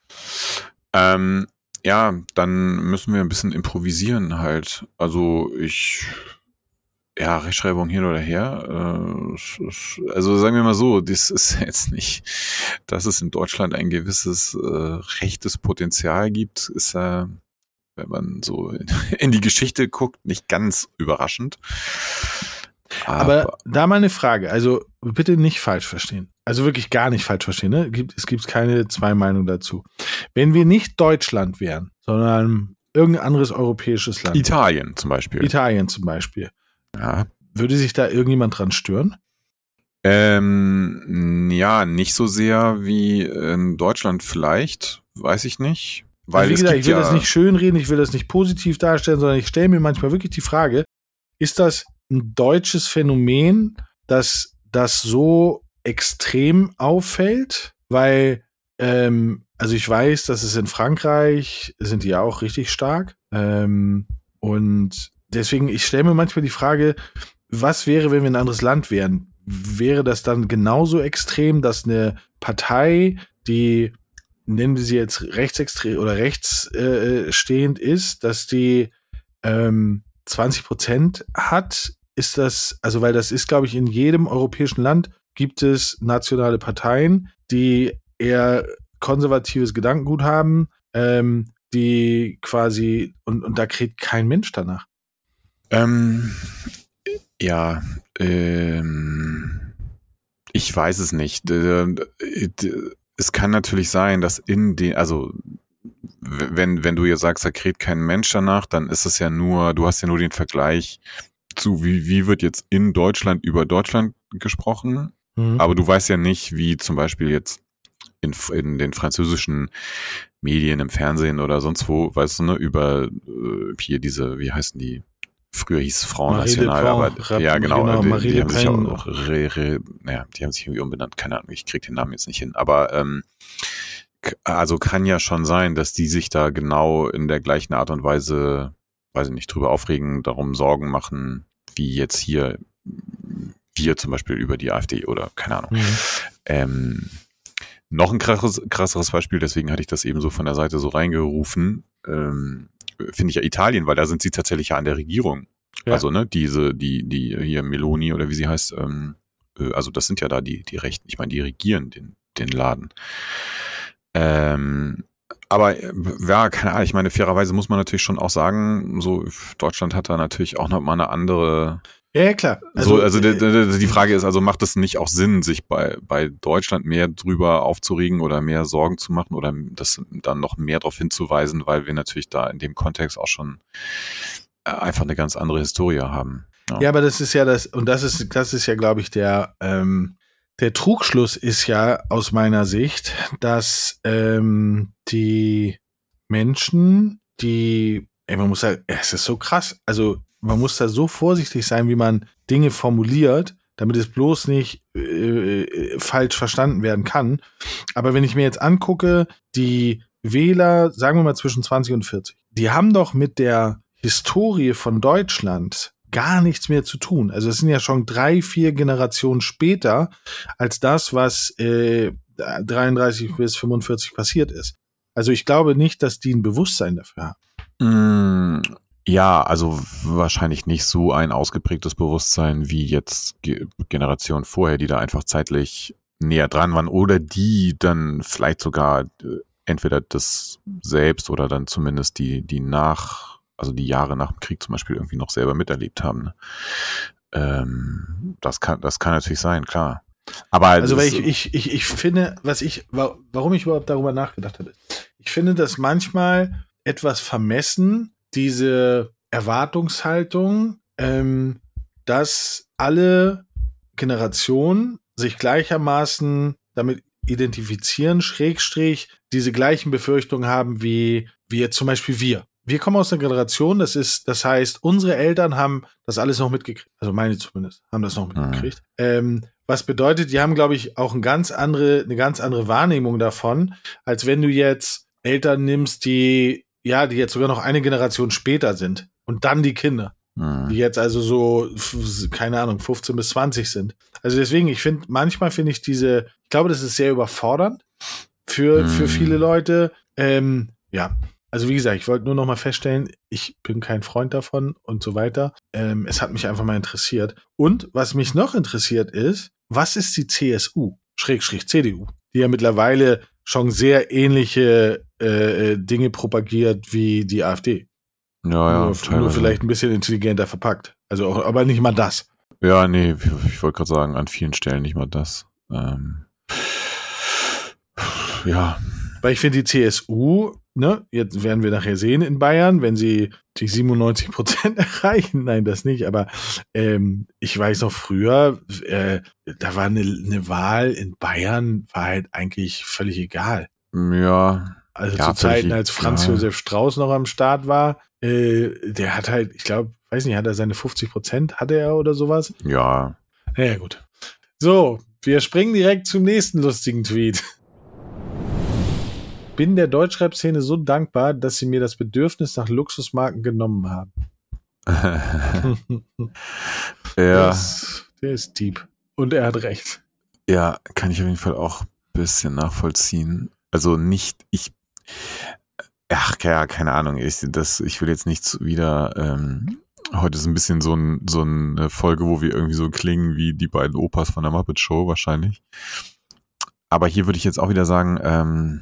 Ähm, ja, dann müssen wir ein bisschen improvisieren halt. Also ich, ja, Rechtschreibung hin oder her. Äh, also sagen wir mal so, das ist jetzt nicht, dass es in Deutschland ein gewisses äh, rechtes Potenzial gibt, ist ja, wenn man so in die Geschichte guckt, nicht ganz überraschend. Aber da mal eine Frage. Also bitte nicht falsch verstehen. Also wirklich gar nicht falsch verstehen. Ne? Es gibt keine zwei Meinungen dazu. Wenn wir nicht Deutschland wären, sondern irgendein anderes europäisches Land, Italien zum Beispiel. Italien zum Beispiel, ja. würde sich da irgendjemand dran stören? Ähm, ja, nicht so sehr wie in Deutschland vielleicht, weiß ich nicht. Weil Also wie es gesagt, ich will ja, das nicht schönreden, ich will das nicht positiv darstellen, sondern ich stelle mir manchmal wirklich die Frage, ist das ein deutsches Phänomen, dass das so extrem auffällt? Weil, ähm, also ich weiß, dass es in Frankreich sind die ja auch richtig stark. Ähm, und deswegen, ich stelle mir manchmal die Frage, was wäre, wenn wir ein anderes Land wären? Wäre das dann genauso extrem, dass eine Partei, die nennen wir sie jetzt rechtsextrem oder rechtsstehend äh, stehend ist, dass die ähm, 20 Prozent hat, ist das, also weil das ist, glaube ich, in jedem europäischen Land gibt es nationale Parteien, die eher konservatives Gedankengut haben, ähm, die quasi, und, und da kriegt kein Mensch danach. Ähm, ja, ähm, ich weiß es nicht. Äh, Es kann natürlich sein, dass in den, also wenn, wenn du jetzt sagst, da kräht kein Mensch danach, dann ist es ja nur, du hast ja nur den Vergleich zu, wie, wie wird jetzt in Deutschland über Deutschland gesprochen, Mhm. aber du weißt ja nicht, wie zum Beispiel jetzt in, in den französischen Medien, im Fernsehen oder sonst wo, weißt du, ne, über äh, hier diese, wie heißen die? Früher hieß es Front Marie National, aber ja genau, genau, die, Marie die haben sich auch re, re, naja, die haben sich irgendwie umbenannt, keine Ahnung, ich krieg den Namen jetzt nicht hin, aber ähm, also kann ja schon sein, dass die sich da genau in der gleichen Art und Weise, weiß ich nicht, drüber aufregen, darum Sorgen machen, wie jetzt hier wir zum Beispiel über die AfD oder keine Ahnung. Mhm. Ähm, noch ein krasseres, krasseres Beispiel, deswegen hatte ich das eben so von der Seite so reingerufen, ähm, finde ich ja Italien, weil da sind sie tatsächlich ja an der Regierung. Ja. Also, ne, diese, die, die hier Meloni oder wie sie heißt, ähm, äh, also das sind ja da die, die Rechten, ich meine, die regieren den, den Laden. Ähm, aber äh, ja, keine Ahnung, ich meine, fairerweise muss man natürlich schon auch sagen, so Deutschland hat da natürlich auch noch mal eine andere Ja, ja, klar. so, also äh, die, die die Frage ist, also macht es nicht auch Sinn, sich bei, bei Deutschland mehr drüber aufzuregen oder mehr Sorgen zu machen oder das dann noch mehr darauf hinzuweisen, weil wir natürlich da in dem Kontext auch schon äh, einfach eine ganz andere Historie haben. Ja, aber das ist ja das, und das ist, das ist ja, glaube ich, der, ähm, der Trugschluss ist ja aus meiner Sicht, dass ähm, die Menschen, die, ey, man muss halt, es ist so krass, also man muss da so vorsichtig sein, wie man Dinge formuliert, damit es bloß nicht äh, äh, falsch verstanden werden kann. Aber wenn ich mir jetzt angucke, die Wähler, sagen wir mal zwischen 20 und 40, die haben doch mit der Historie von Deutschland gar nichts mehr zu tun. Also es sind ja schon drei, vier Generationen später als das, was äh, 33 bis 45 passiert ist. Also ich glaube nicht, dass die ein Bewusstsein dafür haben. Mm, Ja, also wahrscheinlich nicht so ein ausgeprägtes Bewusstsein wie jetzt Ge Generationen vorher, die da einfach zeitlich näher dran waren oder die dann vielleicht sogar äh, entweder das selbst oder dann zumindest die, die nach, also die Jahre nach dem Krieg zum Beispiel irgendwie noch selber miterlebt haben. Ne? Ähm, das kann, das kann natürlich sein, klar. Aber Also weil ich, ich, ich, ich finde, was ich, wa- warum ich überhaupt darüber nachgedacht habe, ich finde das manchmal etwas vermessen, diese Erwartungshaltung, ähm, dass alle Generationen sich gleichermaßen damit identifizieren, Schrägstrich, diese gleichen Befürchtungen haben wie, wie jetzt zum Beispiel wir. wir kommen aus einer Generation, das ist, das heißt, unsere Eltern haben das alles noch mitgekriegt. Also meine zumindest, haben das noch mitgekriegt. Mhm. Ähm, was bedeutet, die haben, glaube ich, auch eine ganz andere, eine ganz andere Wahrnehmung davon, als wenn du jetzt Eltern nimmst, die, ja, die jetzt sogar noch eine Generation später sind und dann die Kinder. Mhm. Die jetzt also so, keine Ahnung, 15 bis 20 sind. Also deswegen, ich finde, manchmal finde ich diese, ich glaube, das ist sehr überfordernd für, mhm. für viele Leute. Ähm, ja, also wie gesagt, ich wollte nur noch mal feststellen, ich bin kein Freund davon und so weiter. Ähm, es hat mich einfach mal interessiert. Und was mich noch interessiert ist, was ist die CSU, Schrägstrich CDU, die ja mittlerweile schon sehr ähnliche äh, äh, Dinge propagiert wie die AfD. Ja, ja. Nur, nur, vielleicht ein bisschen intelligenter verpackt. Also auch, aber nicht mal das. Ja, nee, ich wollte gerade sagen, an vielen Stellen nicht mal das. Ähm, ja. Weil ich finde, die CSU ne, jetzt werden wir nachher sehen in Bayern, wenn sie die 97 Prozent erreichen. Nein, das nicht. Aber ähm, ich weiß noch früher, äh, da war eine, eine Wahl in Bayern, war halt eigentlich völlig egal. Ja. Also ja, zu Zeiten, als Franz ja. Josef Strauß noch am Start war, äh, der hat halt, ich glaube, weiß nicht, hat er seine 50 Prozent, hatte er oder sowas? Ja. Ja, gut. So, wir springen direkt zum nächsten lustigen Tweet bin der Deutschrap-Szene so dankbar, dass sie mir das Bedürfnis nach Luxusmarken genommen haben. ja. Der ist, der ist deep. Und er hat recht. Ja, kann ich auf jeden Fall auch ein bisschen nachvollziehen. Also nicht, ich, ach ja, keine Ahnung, ich, das, ich will jetzt nicht wieder, ähm, heute ist ein bisschen so, ein, so eine Folge, wo wir irgendwie so klingen wie die beiden Opas von der Muppet Show wahrscheinlich. Aber hier würde ich jetzt auch wieder sagen, ähm,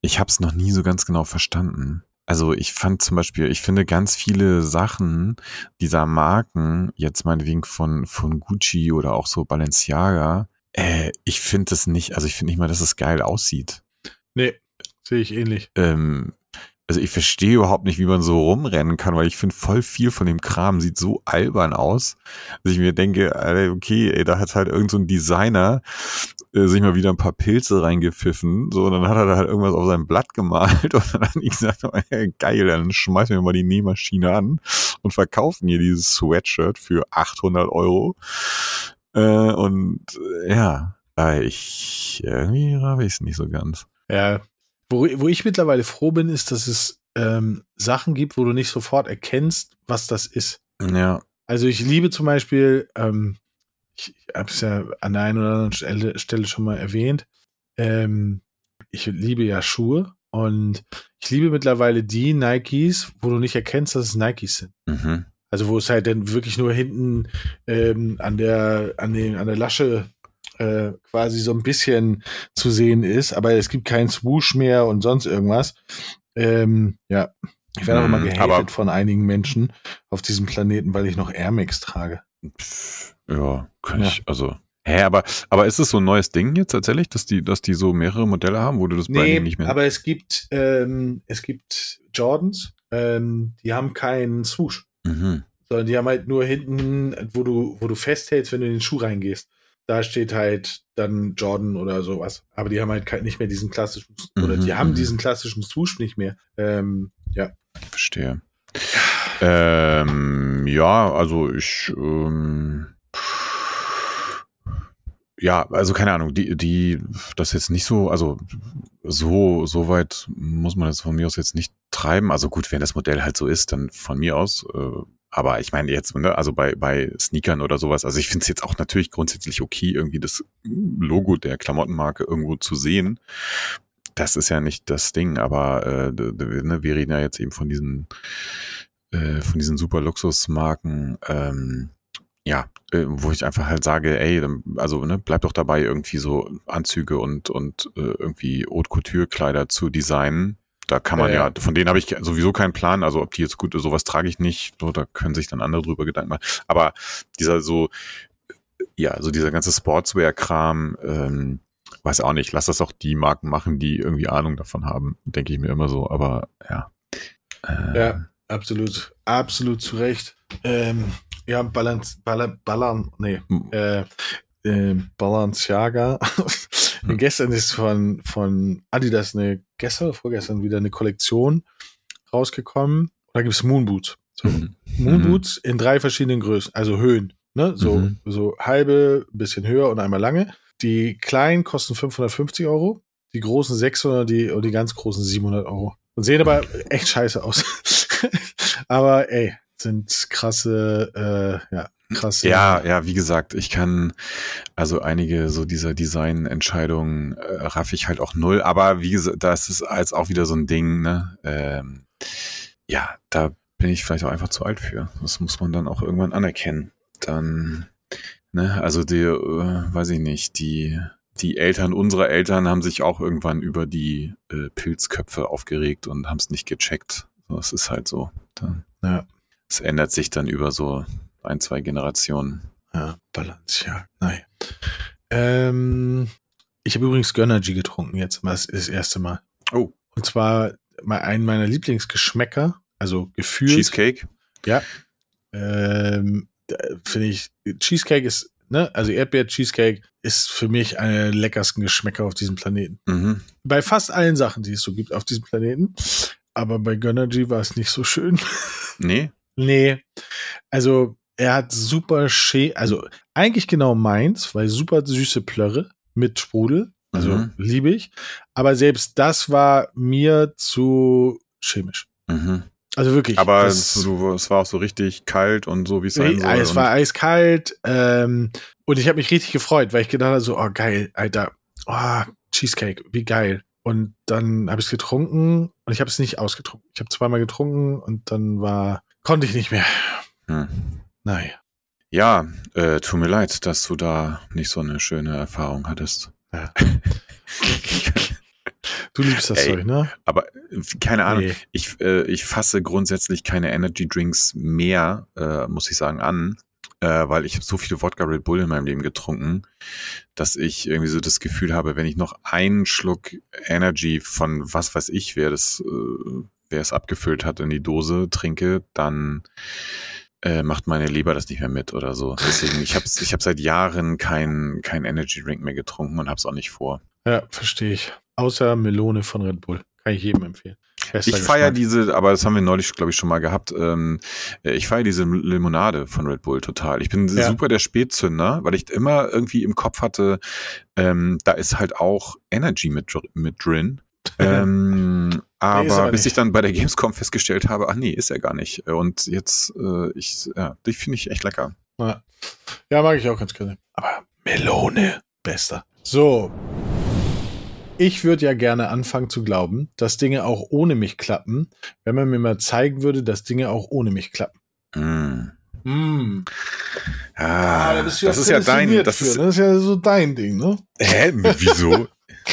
ich habe es noch nie so ganz genau verstanden. Also ich fand zum Beispiel, ich finde ganz viele Sachen dieser Marken, jetzt meinetwegen von, von Gucci oder auch so Balenciaga, äh, ich finde das nicht, also ich finde nicht mal, dass es geil aussieht. Nee, sehe ich ähnlich. Ähm, also ich verstehe überhaupt nicht, wie man so rumrennen kann, weil ich finde, voll viel von dem Kram sieht so albern aus, dass ich mir denke, okay, ey, da hat halt irgend so ein Designer äh, sich mal wieder ein paar Pilze reingepfiffen, so, und dann hat er da halt irgendwas auf sein Blatt gemalt und dann hat ich gesagt, oh, geil, dann schmeißen wir mal die Nähmaschine an und verkaufen hier dieses Sweatshirt für 800 Euro. Äh, und äh, ja, ich, irgendwie rabe ich es nicht so ganz. Ja, wo, wo ich mittlerweile froh bin, ist, dass es ähm, Sachen gibt, wo du nicht sofort erkennst, was das ist. Ja. Also ich liebe zum Beispiel, ähm, ich, ich habe es ja an der einen oder anderen Stelle, Stelle schon mal erwähnt, ähm, ich liebe ja Schuhe und ich liebe mittlerweile die Nikes, wo du nicht erkennst, dass es Nikes sind. Mhm. Also wo es halt dann wirklich nur hinten ähm, an der an den an der Lasche äh, quasi so ein bisschen zu sehen ist, aber es gibt keinen Swoosh mehr und sonst irgendwas. Ähm, ja, ich werde auch immer mhm, gehatet von einigen Menschen auf diesem Planeten, weil ich noch Air Max trage. Ja, kann ja. ich, also. Hä, aber, aber ist es so ein neues Ding jetzt tatsächlich, dass die, dass die so mehrere Modelle haben, wo du das nee, nicht mehr. Aber es gibt, ähm, es gibt Jordans, ähm, die haben keinen Swoosh. Mhm. Sondern die haben halt nur hinten, wo du, wo du festhältst, wenn du in den Schuh reingehst da steht halt dann Jordan oder sowas. Aber die haben halt nicht mehr diesen klassischen, mhm, oder die haben mhm. diesen klassischen Swoosh nicht mehr. Ähm, ja. Verstehe. Ähm, ja, also ich, ähm, ja, also keine Ahnung, die, die, das jetzt nicht so, also so, so weit muss man das von mir aus jetzt nicht treiben. Also gut, wenn das Modell halt so ist, dann von mir aus, äh, aber ich meine jetzt, ne, also bei, bei Sneakern oder sowas, also ich finde es jetzt auch natürlich grundsätzlich okay, irgendwie das Logo der Klamottenmarke irgendwo zu sehen. Das ist ja nicht das Ding, aber äh, ne, wir reden ja jetzt eben von diesen, äh, von diesen super Luxusmarken, ähm, ja, äh, wo ich einfach halt sage, ey, also ne, bleib doch dabei, irgendwie so Anzüge und, und äh, irgendwie Haute Couture-Kleider zu designen, da kann man ja, ja von denen habe ich sowieso keinen Plan. Also ob die jetzt gut, sowas trage ich nicht. So, da können sich dann andere drüber Gedanken machen. Aber dieser so, ja, so dieser ganze Sportswear-Kram, ähm, weiß auch nicht. Lass das auch die Marken machen, die irgendwie Ahnung davon haben, denke ich mir immer so. Aber ja. Äh, ja, absolut, absolut zu Recht. Ähm, ja, Balance, Balance, Balance, nee, äh, äh, Balenciaga. Hm. Gestern ist von, von Adidas eine, gestern oder vorgestern wieder eine Kollektion rausgekommen. Da gibt es Moonboots. So. Mhm. Moonboots in drei verschiedenen Größen, also Höhen. Ne? So, Mhm. so halbe, bisschen höher und einmal lange. Die kleinen kosten 550 Euro, die großen 600 die, und die ganz großen 700 Euro. Und sehen aber echt scheiße aus. aber ey, sind krasse, äh, ja, krasse. Ja, ja, wie gesagt, ich kann also einige so dieser Designentscheidungen äh, raff ich halt auch null, aber wie gesagt, das ist als auch wieder so ein Ding, ne? Ähm, ja, da bin ich vielleicht auch einfach zu alt für. Das muss man dann auch irgendwann anerkennen. Dann, ne, also die, äh, weiß ich nicht, die die Eltern unserer Eltern haben sich auch irgendwann über die äh, Pilzköpfe aufgeregt und haben es nicht gecheckt. Das ist halt so. Dann, Ja. Es ändert sich dann über so ein, zwei Generationen. Ja, Balenciaga. Nein. Ähm, ich habe übrigens Gönnergy getrunken jetzt, das, das erste Mal. Oh, Und zwar mal einen meiner Lieblingsgeschmäcker, also gefühlt. Cheesecake? Ähm, da Finde ich, Cheesecake ist, ne, also Erdbeer-Cheesecake ist für mich einer der leckersten Geschmäcker auf diesem Planeten. Mhm. Bei fast allen Sachen, die es so gibt auf diesem Planeten. Aber bei Gönnergy war es nicht so schön. Nee? Nee. Also, er hat super schä, also eigentlich genau meins, weil super süße Plörre mit Sprudel. Also Mhm. liebe ich. Aber selbst das war mir zu chemisch. Mhm. Also wirklich. Aber das, es, so, es war auch so richtig kalt und so, wie es sein soll. es war eiskalt ähm, und ich habe mich richtig gefreut, weil ich gedacht habe, so, oh geil, Alter, oh, Cheesecake, wie geil. Und dann habe ich es getrunken und ich habe es nicht ausgetrunken. Ich habe zweimal getrunken und dann war, konnte ich nicht mehr. Hm. Naja. Ja, äh, tut mir leid, dass du da nicht so eine schöne Erfahrung hattest. Ja. Du liebst das. Zeug, ne? Aber keine Ahnung, Nee. ich, äh, ich fasse grundsätzlich keine Energy Drinks mehr, äh, muss ich sagen, an, äh, weil ich habe so viele Wodka Red Bull in meinem Leben getrunken, dass ich irgendwie so das Gefühl habe, wenn ich noch einen Schluck Energy von was weiß ich, wer das, äh, wer es abgefüllt hat in die Dose trinke, dann äh, macht meine Leber das nicht mehr mit oder so. Deswegen, ich habe ich hab seit Jahren kein, kein Energy Drink mehr getrunken und habe es auch nicht vor. Ja, verstehe ich. Außer Melone von Red Bull. Kann ich jedem empfehlen. Bester Ich feiere diese, aber das haben wir neulich, glaube ich, schon mal gehabt. Ähm, äh, ich feiere diese Limonade von Red Bull total. Ich bin Ja. super der Spätzünder, weil ich immer irgendwie im Kopf hatte, ähm, da ist halt auch Energy mit, mit drin. ähm, aber, ist aber bis ich dann bei der Gamescom festgestellt habe, ach nee, ist er gar nicht. Und jetzt, äh, ich, ja, die finde ich echt lecker. Ja. ja, mag ich auch ganz gerne. Aber Melone, bester. So. Ich würde ja gerne anfangen zu glauben, dass Dinge auch ohne mich klappen, wenn man mir mal zeigen würde, dass Dinge auch ohne mich klappen. Mm. Mm. Ah, das ist ja dein, das ist, das ist ja so dein Ding, ne? hä, wieso?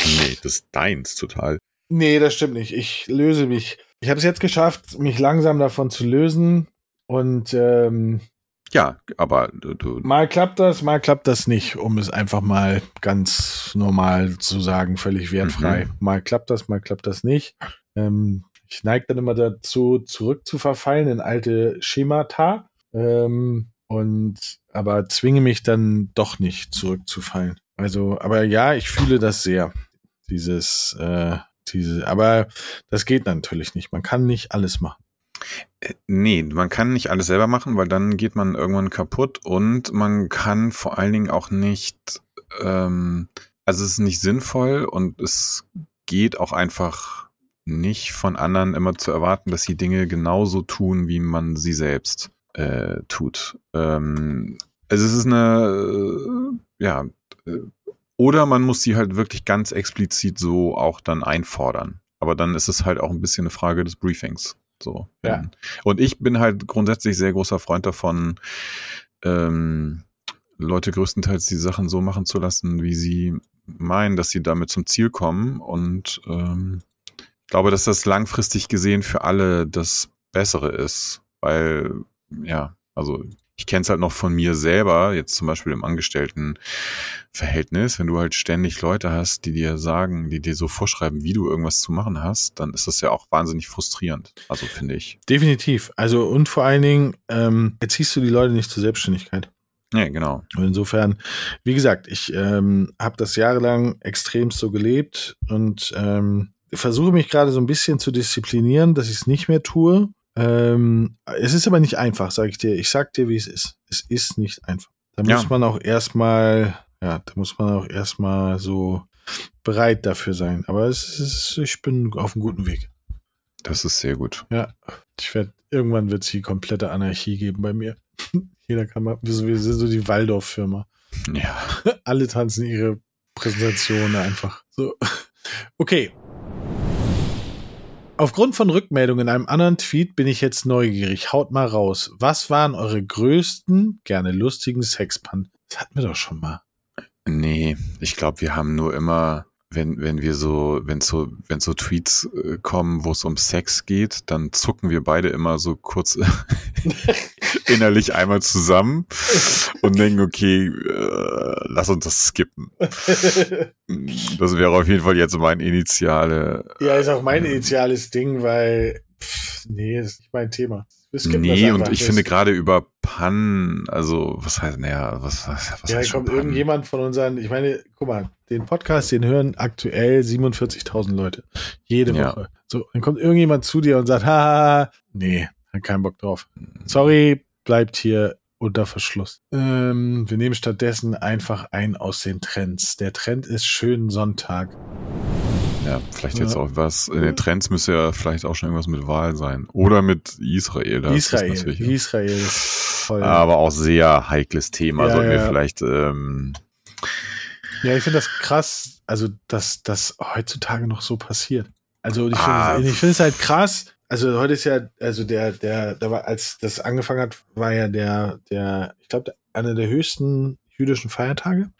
nee, das ist deins total. Nee, das stimmt nicht. Ich löse mich. Ich habe es jetzt geschafft, mich langsam davon zu lösen. Und ähm, Ja, aber du, du mal klappt das, mal klappt das nicht, um es einfach mal ganz normal zu sagen, völlig wertfrei. Mhm. Mal klappt das, mal klappt das nicht. Ähm, ich neige dann immer dazu, zurückzuverfallen in alte Schemata. Ähm, und aber zwinge mich dann doch nicht zurückzufallen. Also, aber ja, ich fühle das sehr. Dieses, äh, diese, aber das geht natürlich nicht. Man kann nicht alles machen. Nee, man kann nicht alles selber machen, weil dann geht man irgendwann kaputt und man kann vor allen Dingen auch nicht, ähm, also es ist nicht sinnvoll und es geht auch einfach nicht von anderen immer zu erwarten, dass sie Dinge genauso tun, wie man sie selbst äh, tut. Ähm, also es ist eine, äh, ja, äh, oder man muss sie halt wirklich ganz explizit so auch dann einfordern. Aber dann ist es halt auch ein bisschen eine Frage des Briefings. So. Ja. Und ich bin halt grundsätzlich sehr großer Freund davon, ähm, Leute größtenteils die Sachen so machen zu lassen, wie sie meinen, dass sie damit zum Ziel kommen. Und ähm, ich glaube, dass das langfristig gesehen für alle das Bessere ist. Weil, ja, also ich kenne es halt noch von mir selber, jetzt zum Beispiel im Angestelltenverhältnis, wenn du halt ständig Leute hast, die dir sagen, die dir so vorschreiben, wie du irgendwas zu machen hast, dann ist das ja auch wahnsinnig frustrierend. Also finde ich. Definitiv. Also, und vor allen Dingen, ähm, erziehst du die Leute nicht zur Selbstständigkeit. Ja, genau. Und insofern, wie gesagt, ich ähm, habe das jahrelang extremst so gelebt und ähm, versuche mich gerade so ein bisschen zu disziplinieren, dass ich es nicht mehr tue. Ähm, es ist aber nicht einfach, sage ich dir. Ich sag dir, wie es ist. Es ist nicht einfach. Da Ja. muss man auch erstmal, ja, da muss man auch erstmal so bereit dafür sein. Aber es ist, ich bin auf einem guten Weg. Das ist sehr gut. Ja, ich werde, irgendwann wird es die komplette Anarchie geben bei mir. Jeder kann mal, wir sind so die Waldorf-Firma. Ja. Alle tanzen ihre Präsentation einfach. So. Okay. Aufgrund von Rückmeldungen in einem anderen Tweet bin ich jetzt neugierig. Haut mal raus. Was waren eure größten, gerne lustigen Sexpan? Das hatten wir doch schon mal. Nee, ich glaube, wir haben nur immer, wenn, wenn wir so, wenn so, wenn so Tweets äh, kommen, wo es um Sex geht, dann zucken wir beide immer so kurz innerlich einmal zusammen und denken, okay, äh, lass uns das skippen. Das wäre auf jeden Fall jetzt mein Initiale. ja, ist auch mein initiales Ding, weil, pff, nee, das ist nicht mein Thema. Skippen das Nee, und ich Das- finde gerade über Pan, also was heißt, naja, was, was, was Ja, heißt kommt irgendjemand von unseren, ich meine, guck mal, den Podcast, den hören aktuell 47.000 Leute. Jede Ja. Woche. So, dann kommt irgendjemand zu dir und sagt, haha, nee, hat keinen Bock drauf. Sorry, bleibt hier unter Verschluss. Ähm, wir nehmen stattdessen einfach ein aus den Trends. Der Trend ist schönen Sonntag. Ja, vielleicht jetzt Ja. auch was. In den Trends müsste ja vielleicht auch schon irgendwas mit Wahl sein. Oder mit Israel. Das Israel. Ist natürlich Israel ist voll. aber auch sehr heikles Thema. Ja, Sollten wir ja. vielleicht, ähm, Ja, ich finde das krass, also dass das heutzutage noch so passiert. Also ich Ah. finde ich finde es halt krass. Also heute ist ja, also der, der, da war, als das angefangen hat, war ja der, der, ich glaube, einer der höchsten jüdischen Feiertage.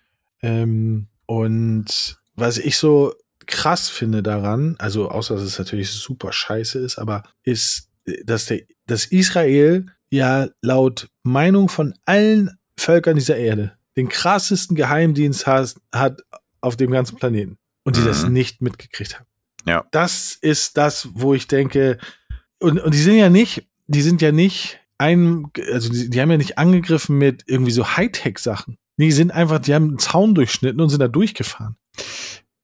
Ähm, und was ich so krass finde daran, also außer dass es natürlich super scheiße ist, aber ist, dass der, dass Israel ja laut Meinung von allen Völkern dieser Erde den krassesten Geheimdienst hat, hat auf dem ganzen Planeten und die Mhm. das nicht mitgekriegt haben. Ja. Das ist das, wo ich denke, und, und die sind ja nicht, die sind ja nicht ein, also die, die haben ja nicht angegriffen mit irgendwie so Hightech-Sachen. Die sind einfach, die haben einen Zaun durchschnitten und sind da durchgefahren.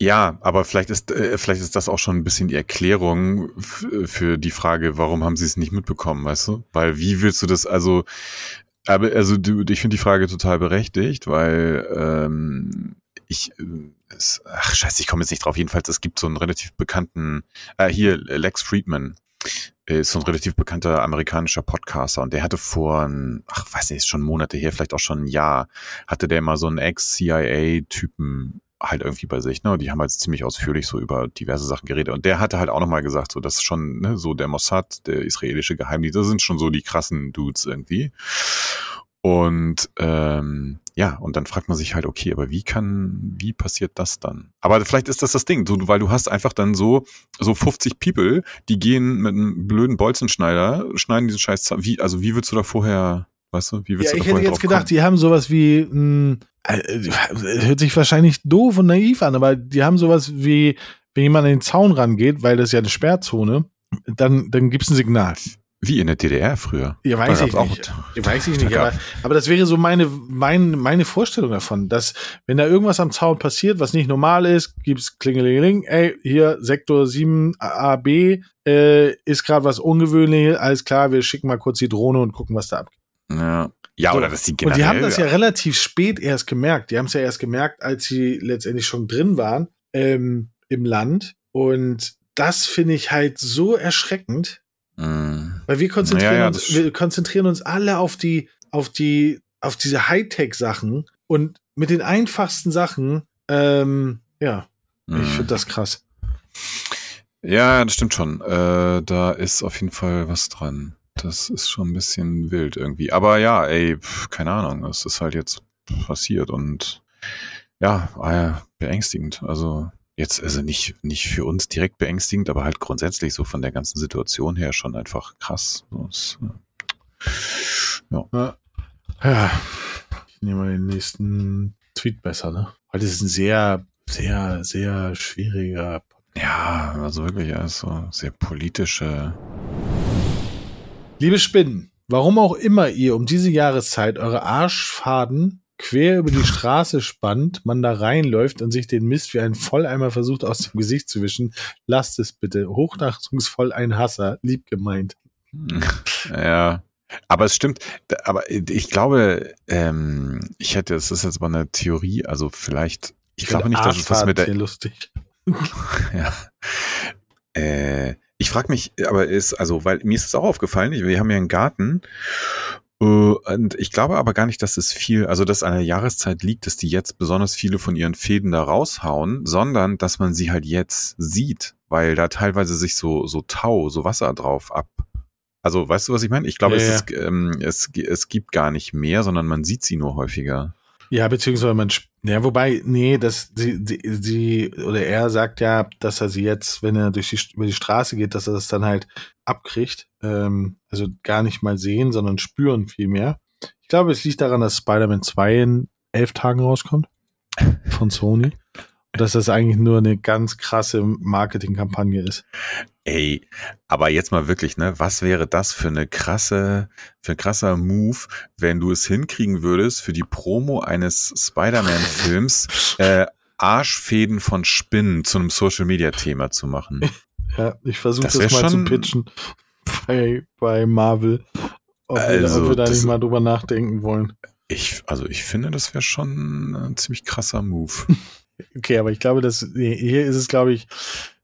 Ja, aber vielleicht ist, äh, vielleicht ist das auch schon ein bisschen die Erklärung f- für die Frage, warum haben sie es nicht mitbekommen, weißt du? Weil wie willst du das, also, aber, also du, ich finde die Frage total berechtigt, weil ähm, ich, äh, es, ach scheiße, ich komme jetzt nicht drauf. Jedenfalls, es gibt so einen relativ bekannten, äh, hier, Lex Friedman ist so ein relativ bekannter amerikanischer Podcaster und der hatte vor, ein- ach weiß nicht, schon Monate her, vielleicht auch schon ein Jahr, hatte der mal so einen Ex-CIA-Typen halt irgendwie bei sich, ne? Und die haben halt ziemlich ausführlich so über diverse Sachen geredet. Und der hatte halt auch nochmal gesagt, so, das ist schon, ne, so der Mossad, der israelische Geheimdienst, das sind schon so die krassen Dudes irgendwie. Und ähm, ja, und dann fragt man sich halt, okay, aber wie kann, wie passiert das dann? Aber vielleicht ist das das Ding, so, weil du hast einfach dann so so 50 People, die gehen mit einem blöden Bolzenschneider, schneiden diesen Scheiß, wie, also wie willst du da vorher, weißt du, wie willst Ja, du ich hätte jetzt gedacht, die haben sowas wie, mh, äh, hört sich wahrscheinlich doof und naiv an, aber die haben sowas wie, wenn jemand an den Zaun rangeht, weil das ist ja eine Sperrzone, dann, dann gibt's ein Signal. Wie in der DDR früher. Ja, weiß ich nicht. Ja, weiß ich nicht, aber, aber das wäre so meine, mein, meine Vorstellung davon, dass wenn da irgendwas am Zaun passiert, was nicht normal ist, gibt's Klingelingeling, ey, hier Sektor 7 AB äh, ist gerade was Ungewöhnliches, alles klar, wir schicken mal kurz die Drohne und gucken, was da abgeht. Ja, ja So. oder dass Und generell, die haben das ja relativ spät erst gemerkt. Die haben es ja erst gemerkt, als sie letztendlich schon drin waren ähm, im Land. Und das finde ich halt so erschreckend, Mm, weil wir konzentrieren, Ja, ja, uns, wir konzentrieren uns alle auf die, auf die, auf diese Hightech-Sachen und mit den einfachsten Sachen, ähm, ja, ich mm. finde das krass. Ja, das stimmt schon. Äh, da ist auf jeden Fall was dran. Das ist schon ein bisschen wild irgendwie. Aber ja, ey, pf, keine Ahnung. Es ist halt jetzt passiert und ja, ja, beängstigend. Also jetzt, also nicht, nicht für uns direkt beängstigend, aber halt grundsätzlich so von der ganzen Situation her schon einfach krass. Das, äh, ja. Ja, ich nehme mal den nächsten Tweet besser, ne? Weil das ist ein sehr, sehr, sehr schwieriger ja, also wirklich, also sehr politische. Liebe Spinnen, warum auch immer ihr um diese Jahreszeit eure Arschfaden quer über die Straße spannt, man da reinläuft und sich den Mist wie ein Volleimer versucht aus dem Gesicht zu wischen, lasst es bitte. Hochachtungsvoll ein Hasser, lieb gemeint. Ja. Aber es stimmt, aber ich glaube, ähm, ich hätte, es ist jetzt aber eine Theorie, also vielleicht, ich, ich glaube nicht, dass es was mit der. lustig. ja. Äh, ich frage mich, aber ist, also, weil mir ist es auch aufgefallen, wir haben ja einen Garten äh, und ich glaube aber gar nicht, dass es viel, also dass an der Jahreszeit liegt, dass die jetzt besonders viele von ihren Fäden da raushauen, sondern dass man sie halt jetzt sieht, weil da teilweise sich so, so Tau, so Wasser drauf ab. Also weißt du, was ich meine? Ich glaube, ja, es, ja. Ist, ähm, es, es gibt gar nicht mehr, sondern man sieht sie nur häufiger. Ja, beziehungsweise man, ja, wobei, nee, das, sie, sie, sie, oder er sagt ja, dass er sie jetzt, wenn er durch die, über die Straße geht, dass er das dann halt abkriegt. Ähm, also gar nicht mal sehen, sondern spüren viel mehr. Ich glaube, es liegt daran, dass Spider-Man 2 in elf Tagen rauskommt. Von Sony dass das eigentlich nur eine ganz krasse Marketingkampagne ist. Ey, aber jetzt mal wirklich, ne? Was wäre das für eine krasse, für ein krasser Move, wenn du es hinkriegen würdest, für die Promo eines Spider-Man-Films äh, Arschfäden von Spinnen zu einem Social-Media-Thema zu machen? Ja, ich versuche das, das mal zu pitchen bei, bei Marvel. Ob, also, wir, ob wir da nicht mal drüber nachdenken wollen. Ich, also ich finde, das wäre schon ein ziemlich krasser Move. Okay, aber ich glaube, dass hier ist es, glaube ich,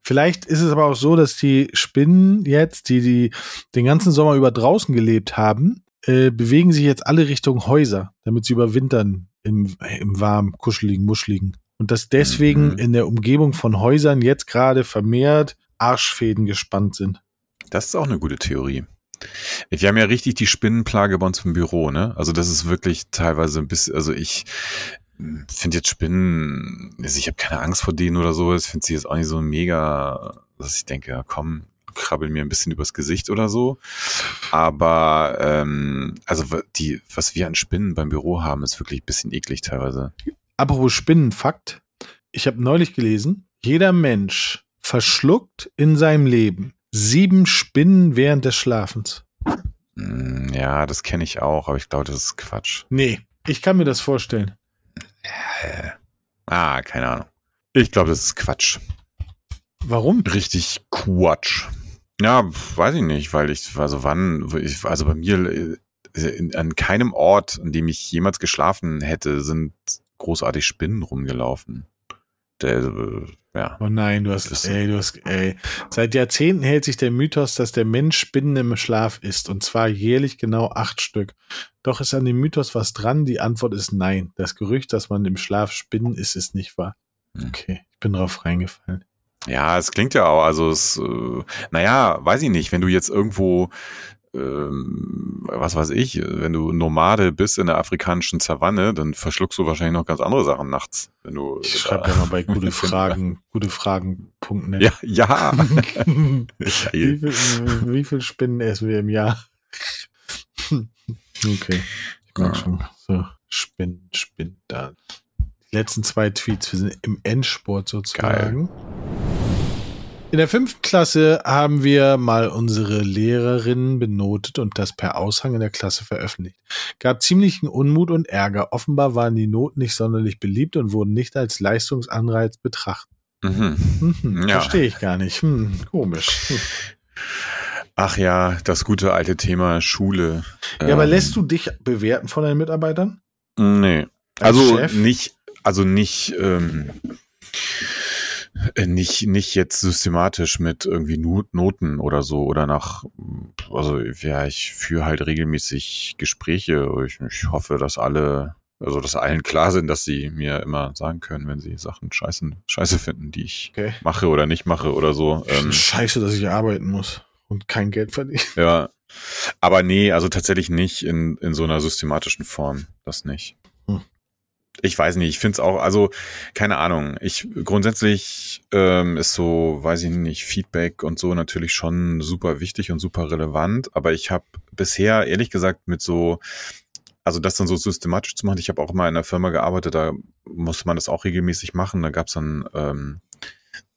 vielleicht ist es aber auch so, dass die Spinnen jetzt, die, die den ganzen Sommer über draußen gelebt haben, äh, bewegen sich jetzt alle Richtung Häuser, damit sie überwintern im, im warmen, kuscheligen, muscheligen. Und dass deswegen mhm. in der Umgebung von Häusern jetzt gerade vermehrt Arschfäden gespannt sind. Das ist auch eine gute Theorie. Wir haben ja richtig die Spinnenplage bei uns im Büro, ne? Also das ist wirklich teilweise ein bisschen, also ich, finde jetzt Spinnen, also ich habe keine Angst vor denen oder so. Ich finde sie jetzt auch nicht so mega, dass ich denke, ja, komm, krabbel mir ein bisschen übers Gesicht oder so. Aber ähm, also die, was wir an Spinnen beim Büro haben, ist wirklich ein bisschen eklig teilweise. Apropos Spinnenfakt, ich habe neulich gelesen, jeder Mensch verschluckt in seinem Leben sieben Spinnen während des Schlafens. Hm, ja, das kenne ich auch, aber ich glaube, das ist Quatsch. Nee, ich kann mir das vorstellen. Äh, ah, keine Ahnung. Ich glaube, das ist Quatsch. Warum? Richtig Quatsch. Ja, weiß ich nicht, weil ich, also wann, ich, also bei mir, äh, in, an keinem Ort, an dem ich jemals geschlafen hätte, sind großartig Spinnen rumgelaufen. Der, äh, ja. Oh nein, du hast, ey, du hast, ey. Seit Jahrzehnten hält sich der Mythos, dass der Mensch Spinnen im Schlaf isst. Und zwar jährlich genau acht Stück. Doch ist an dem Mythos was dran? Die Antwort ist nein. Das Gerücht, dass man im Schlaf Spinnen isst, ist nicht wahr. Hm. Okay, ich bin drauf reingefallen. Ja, es klingt ja auch, also es, äh, naja, weiß ich nicht, wenn du jetzt irgendwo ähm, was weiß ich, wenn du Nomade bist in der afrikanischen Savanne, dann verschluckst du wahrscheinlich noch ganz andere Sachen nachts. Wenn du ich schreibe ja mal bei gute Fragen, gute Fragen.net. Ja, ja. wie, viel, wie viel Spinnen essen wir im Jahr? okay, ich merke ja. schon. So, Spinnen, Spinnen, da. Die letzten zwei Tweets, wir sind im Endsport sozusagen. Geil. In der fünften Klasse haben wir mal unsere Lehrerinnen benotet und das per Aushang in der Klasse veröffentlicht. Gab ziemlichen Unmut und Ärger. Offenbar waren die Noten nicht sonderlich beliebt und wurden nicht als Leistungsanreiz betrachtet. Mhm. Mhm, ja. Verstehe ich gar nicht. Hm, komisch. Hm. Ach ja, das gute alte Thema Schule. Ja, ähm, aber lässt du dich bewerten von deinen Mitarbeitern? Nee. Als also Chef? nicht, also nicht, ähm, äh, nicht, nicht jetzt systematisch mit irgendwie Noten oder so oder nach, also ja, ich führe halt regelmäßig Gespräche. Ich, ich hoffe, dass alle, also dass allen klar sind, dass sie mir immer sagen können, wenn sie Sachen scheiße, scheiße finden, die ich okay. mache oder nicht mache oder so. Ähm, scheiße, dass ich arbeiten muss und kein Geld verdiene. Ja. Aber nee, also tatsächlich nicht in, in so einer systematischen Form. Das nicht ich weiß nicht, ich finde es auch, also keine Ahnung. Ich grundsätzlich ähm, ist so, weiß ich nicht, Feedback und so natürlich schon super wichtig und super relevant, aber ich habe bisher ehrlich gesagt mit so, also das dann so systematisch zu machen, ich habe auch mal in einer Firma gearbeitet, da musste man das auch regelmäßig machen. Da gab es dann, ähm,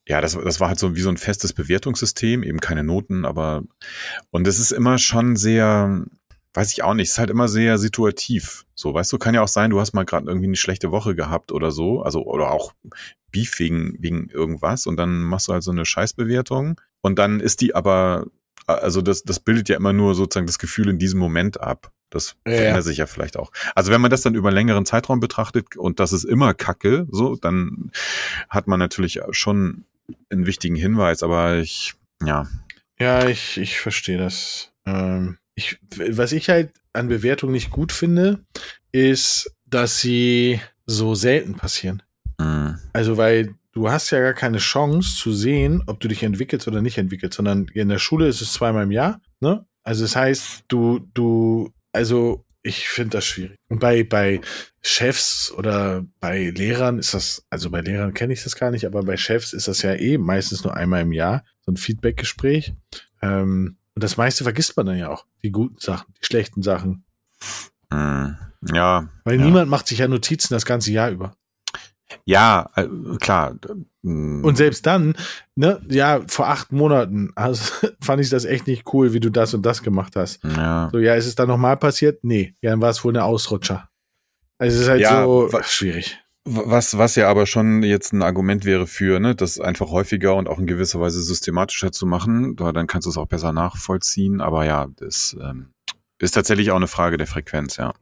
ja, das, das war halt so wie so ein festes Bewertungssystem, eben keine Noten, aber und es ist immer schon sehr, weiß ich auch nicht, ist halt immer sehr situativ. So, weißt du, kann ja auch sein, du hast mal gerade irgendwie eine schlechte Woche gehabt oder so, also oder auch Beef wegen, wegen irgendwas und dann machst du halt so eine Scheißbewertung und dann ist die aber also das, das bildet ja immer nur sozusagen das Gefühl in diesem Moment ab. Das Ja, verändert sich ja vielleicht auch. Also wenn man das dann über einen längeren Zeitraum betrachtet und das ist immer Kacke, so, dann hat man natürlich schon einen wichtigen Hinweis, aber ich, ja, Ja, ich, ich verstehe das. Ähm, ich, was ich halt an Bewertung nicht gut finde, ist, dass sie so selten passieren. mh, Also, weil du hast ja gar keine Chance zu sehen, ob du dich entwickelst oder nicht entwickelst, sondern in der Schule ist es zweimal im Jahr, ne? Also, das heißt, du, du, also, ich finde das schwierig. Und bei, bei Chefs oder bei Lehrern ist das, also bei Lehrern kenne ich das gar nicht, aber bei Chefs ist das ja eh meistens nur einmal im Jahr, so ein Feedbackgespräch. Ähm, und das meiste vergisst man dann ja auch. Die guten Sachen, die schlechten Sachen. mh, ja. Weil ja. niemand macht sich ja Notizen das ganze Jahr über. Ja, äh, klar. mh, Und selbst dann, ne, ja, vor acht Monaten also, fand ich das echt nicht cool, wie du das und das gemacht hast. ja. So, ja, ist es dann nochmal passiert? Nee, ja, dann war es wohl eine Ausrutscher. Also es ist halt Ja, so schwierig. Was, was ja aber schon jetzt ein Argument wäre für, ne, das einfach häufiger und auch in gewisser Weise systematischer zu machen, da- dann kannst du es auch besser nachvollziehen. Aber ja, das ähm, ist tatsächlich auch eine Frage der Frequenz, ja.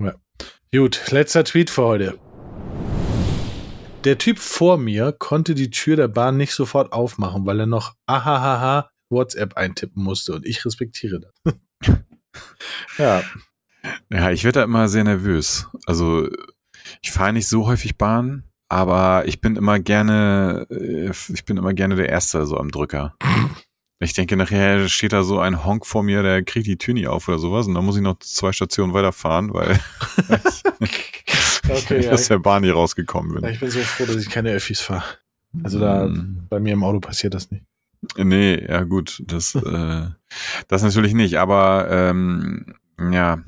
Gut, letzter Tweet für heute. Der Typ vor mir konnte die Tür der Bahn nicht sofort aufmachen, weil er noch ahahaha WhatsApp eintippen musste und ich respektiere das. ja, Ja, ich werde da immer sehr nervös. Also ich fahre nicht so häufig Bahn, aber ich bin immer gerne, äh, ich bin immer gerne der Erste so am Drücker. Ich denke, nachher steht da so ein Honk vor mir, der kriegt die Tür nicht auf oder sowas und dann muss ich noch zwei Stationen weiterfahren, weil okay, ich ja. aus der Bahn hier rausgekommen bin. Ich bin so froh, dass ich keine Öffis fahre. Also da, Mm. bei mir im Auto passiert das nicht. Nee, ja gut, das, äh, das natürlich nicht, aber ähm, ja.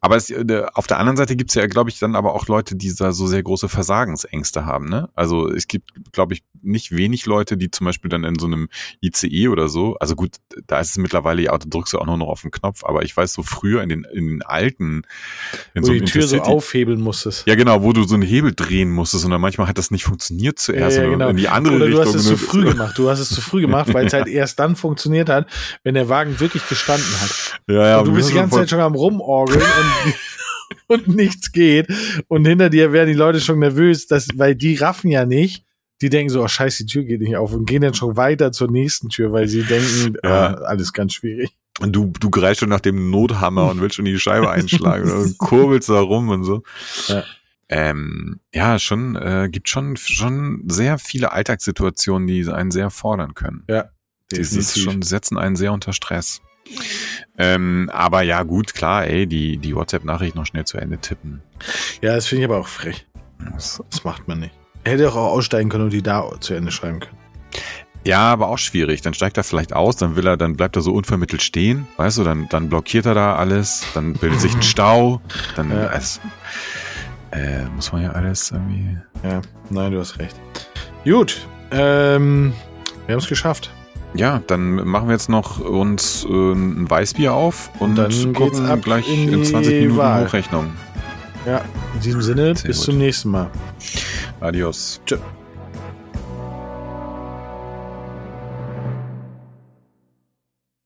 Aber es, äh, auf der anderen Seite gibt's ja, glaube ich, dann aber auch Leute, die da so sehr große Versagensängste haben. Ne? Also es gibt, glaube ich, nicht wenig Leute, die zum Beispiel dann in so einem ICE oder so, also gut, da ist es mittlerweile ja, da drückst du auch nur noch auf den Knopf, aber ich weiß so früher in den, in den alten, in Wo so du die Tür so aufhebeln musstest. ja, genau, wo du so einen Hebel drehen musstest und dann manchmal hat das nicht funktioniert zuerst, Ja, ja, genau. in die andere Oder Richtung. du hast es zu früh gemacht. Du hast es zu früh gemacht, weil es halt erst dann funktioniert hat, wenn der Wagen wirklich gestanden hat. Ja, ja, und du bist die ganze Zeit schon am Rumorgeln und, und nichts geht. Und hinter dir werden die Leute schon nervös, dass, weil die raffen ja nicht. Die denken so, oh scheiße, die Tür geht nicht auf und gehen dann schon weiter zur nächsten Tür, weil sie denken, Ja. ah, alles ganz schwierig. Und du, du greifst schon nach dem Nothammer und willst schon die Scheibe einschlagen und kurbelst da rum und so. Ja. Ähm, ja, schon, äh, gibt schon, schon sehr viele Alltagssituationen, die einen sehr fordern können. Ja, definitiv. schon setzen einen sehr unter Stress. Ähm, aber ja, gut, klar, ey, die, die WhatsApp-Nachricht noch schnell zu Ende tippen. Ja, das finde ich aber auch frech. Das, Das macht man nicht. Er hätte auch aussteigen können und die da zu Ende schreiben können. ja, aber auch schwierig. Dann steigt er vielleicht aus, dann will er, dann bleibt er so unvermittelt stehen, weißt du, dann, dann blockiert er da alles, dann bildet sich ein Stau, dann Ja. es, äh, muss man ja alles irgendwie. Ja, nein, du hast recht. Gut, ähm, wir haben es geschafft. Ja, dann machen wir jetzt noch uns äh, ein Weißbier auf und, dann gucken ab gleich in in, die 20 Minuten Wahl. Hochrechnung. Ja, in diesem Sinne, Sehr bis gut. zum nächsten Mal. Adios. Tschö.